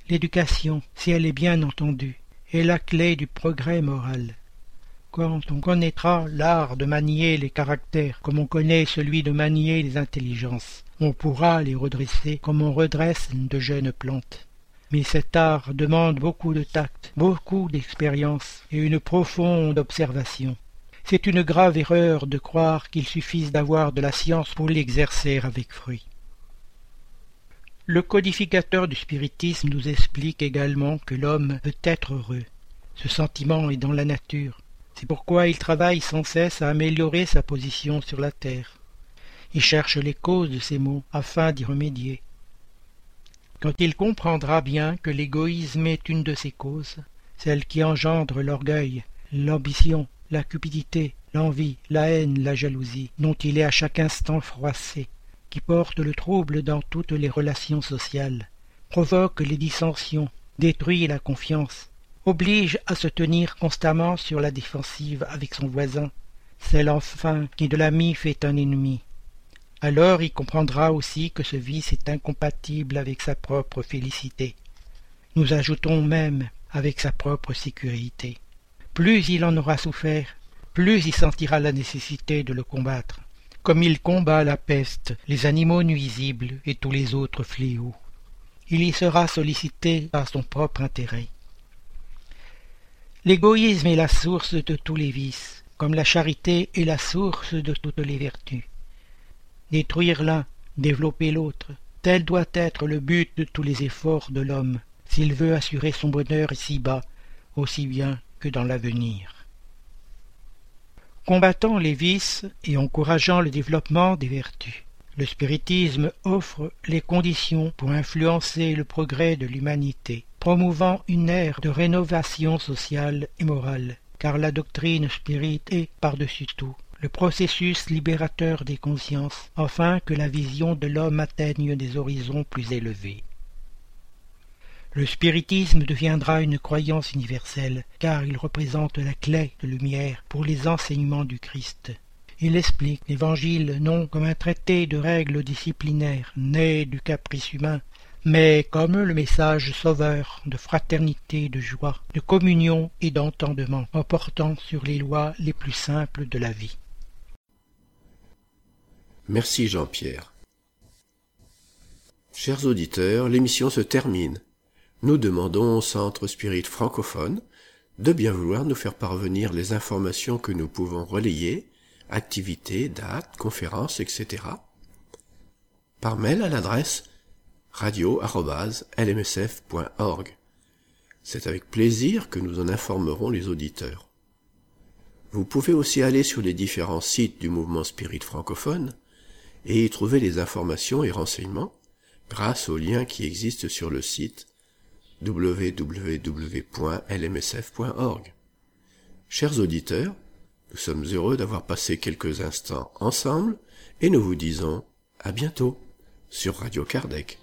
L'éducation, si elle est bien entendue, est la clé du progrès moral. Quand on connaîtra l'art de manier les caractères comme on connaît celui de manier les intelligences, on pourra les redresser comme on redresse de jeunes plantes. Mais cet art demande beaucoup de tact, beaucoup d'expérience et une profonde observation. C'est une grave erreur de croire qu'il suffise d'avoir de la science pour l'exercer avec fruit. Le codificateur du spiritisme nous explique également que l'homme veut être heureux. Ce sentiment est dans la nature. C'est pourquoi il travaille sans cesse à améliorer sa position sur la terre. Il cherche les causes de ces maux afin d'y remédier. Quand il comprendra bien que l'égoïsme est une de ces causes, celle qui engendre l'orgueil, l'ambition, la cupidité, l'envie, la haine, la jalousie, dont il est à chaque instant froissé, qui porte le trouble dans toutes les relations sociales, provoque les dissensions, détruit la confiance, oblige à se tenir constamment sur la défensive avec son voisin, celle enfin qui de l'ami fait un ennemi. Alors il comprendra aussi que ce vice est incompatible avec sa propre félicité. Nous ajoutons même avec sa propre sécurité plus il en aura souffert, plus il sentira la nécessité de le combattre, comme il combat la peste, les animaux nuisibles et tous les autres fléaux. Il y sera sollicité par son propre intérêt. L'égoïsme est la source de tous les vices, comme la charité est la source de toutes les vertus. Détruire l'un, développer l'autre, tel doit être le but de tous les efforts de l'homme, s'il veut assurer son bonheur ici-bas, aussi bien dans l'avenir. Combattant les vices et encourageant le développement des vertus, le spiritisme offre les conditions pour influencer le progrès de l'humanité, promouvant une ère de rénovation sociale et morale, car la doctrine spirite est, par-dessus tout, le processus libérateur des consciences, afin que la vision de l'homme atteigne des horizons plus élevés. Le spiritisme deviendra une croyance universelle, car il représente la clé de lumière pour les enseignements du Christ. Il explique l'Évangile non comme un traité de règles disciplinaires né du caprice humain, mais comme le message sauveur de fraternité, de joie, de communion et d'entendement, en portant sur les lois les plus simples de la vie. Merci Jean-Pierre. Chers auditeurs, l'émission se termine nous demandons au Centre Spirit francophone de bien vouloir nous faire parvenir les informations que nous pouvons relayer, activités, dates, conférences, etc. par mail à l'adresse radio.lmsf.org. C'est avec plaisir que nous en informerons les auditeurs. Vous pouvez aussi aller sur les différents sites du mouvement spirit francophone et y trouver les informations et renseignements grâce aux liens qui existent sur le site www.lmsf.org. Chers auditeurs, nous sommes heureux d'avoir passé quelques instants ensemble et nous vous disons à bientôt sur Radio Kardec.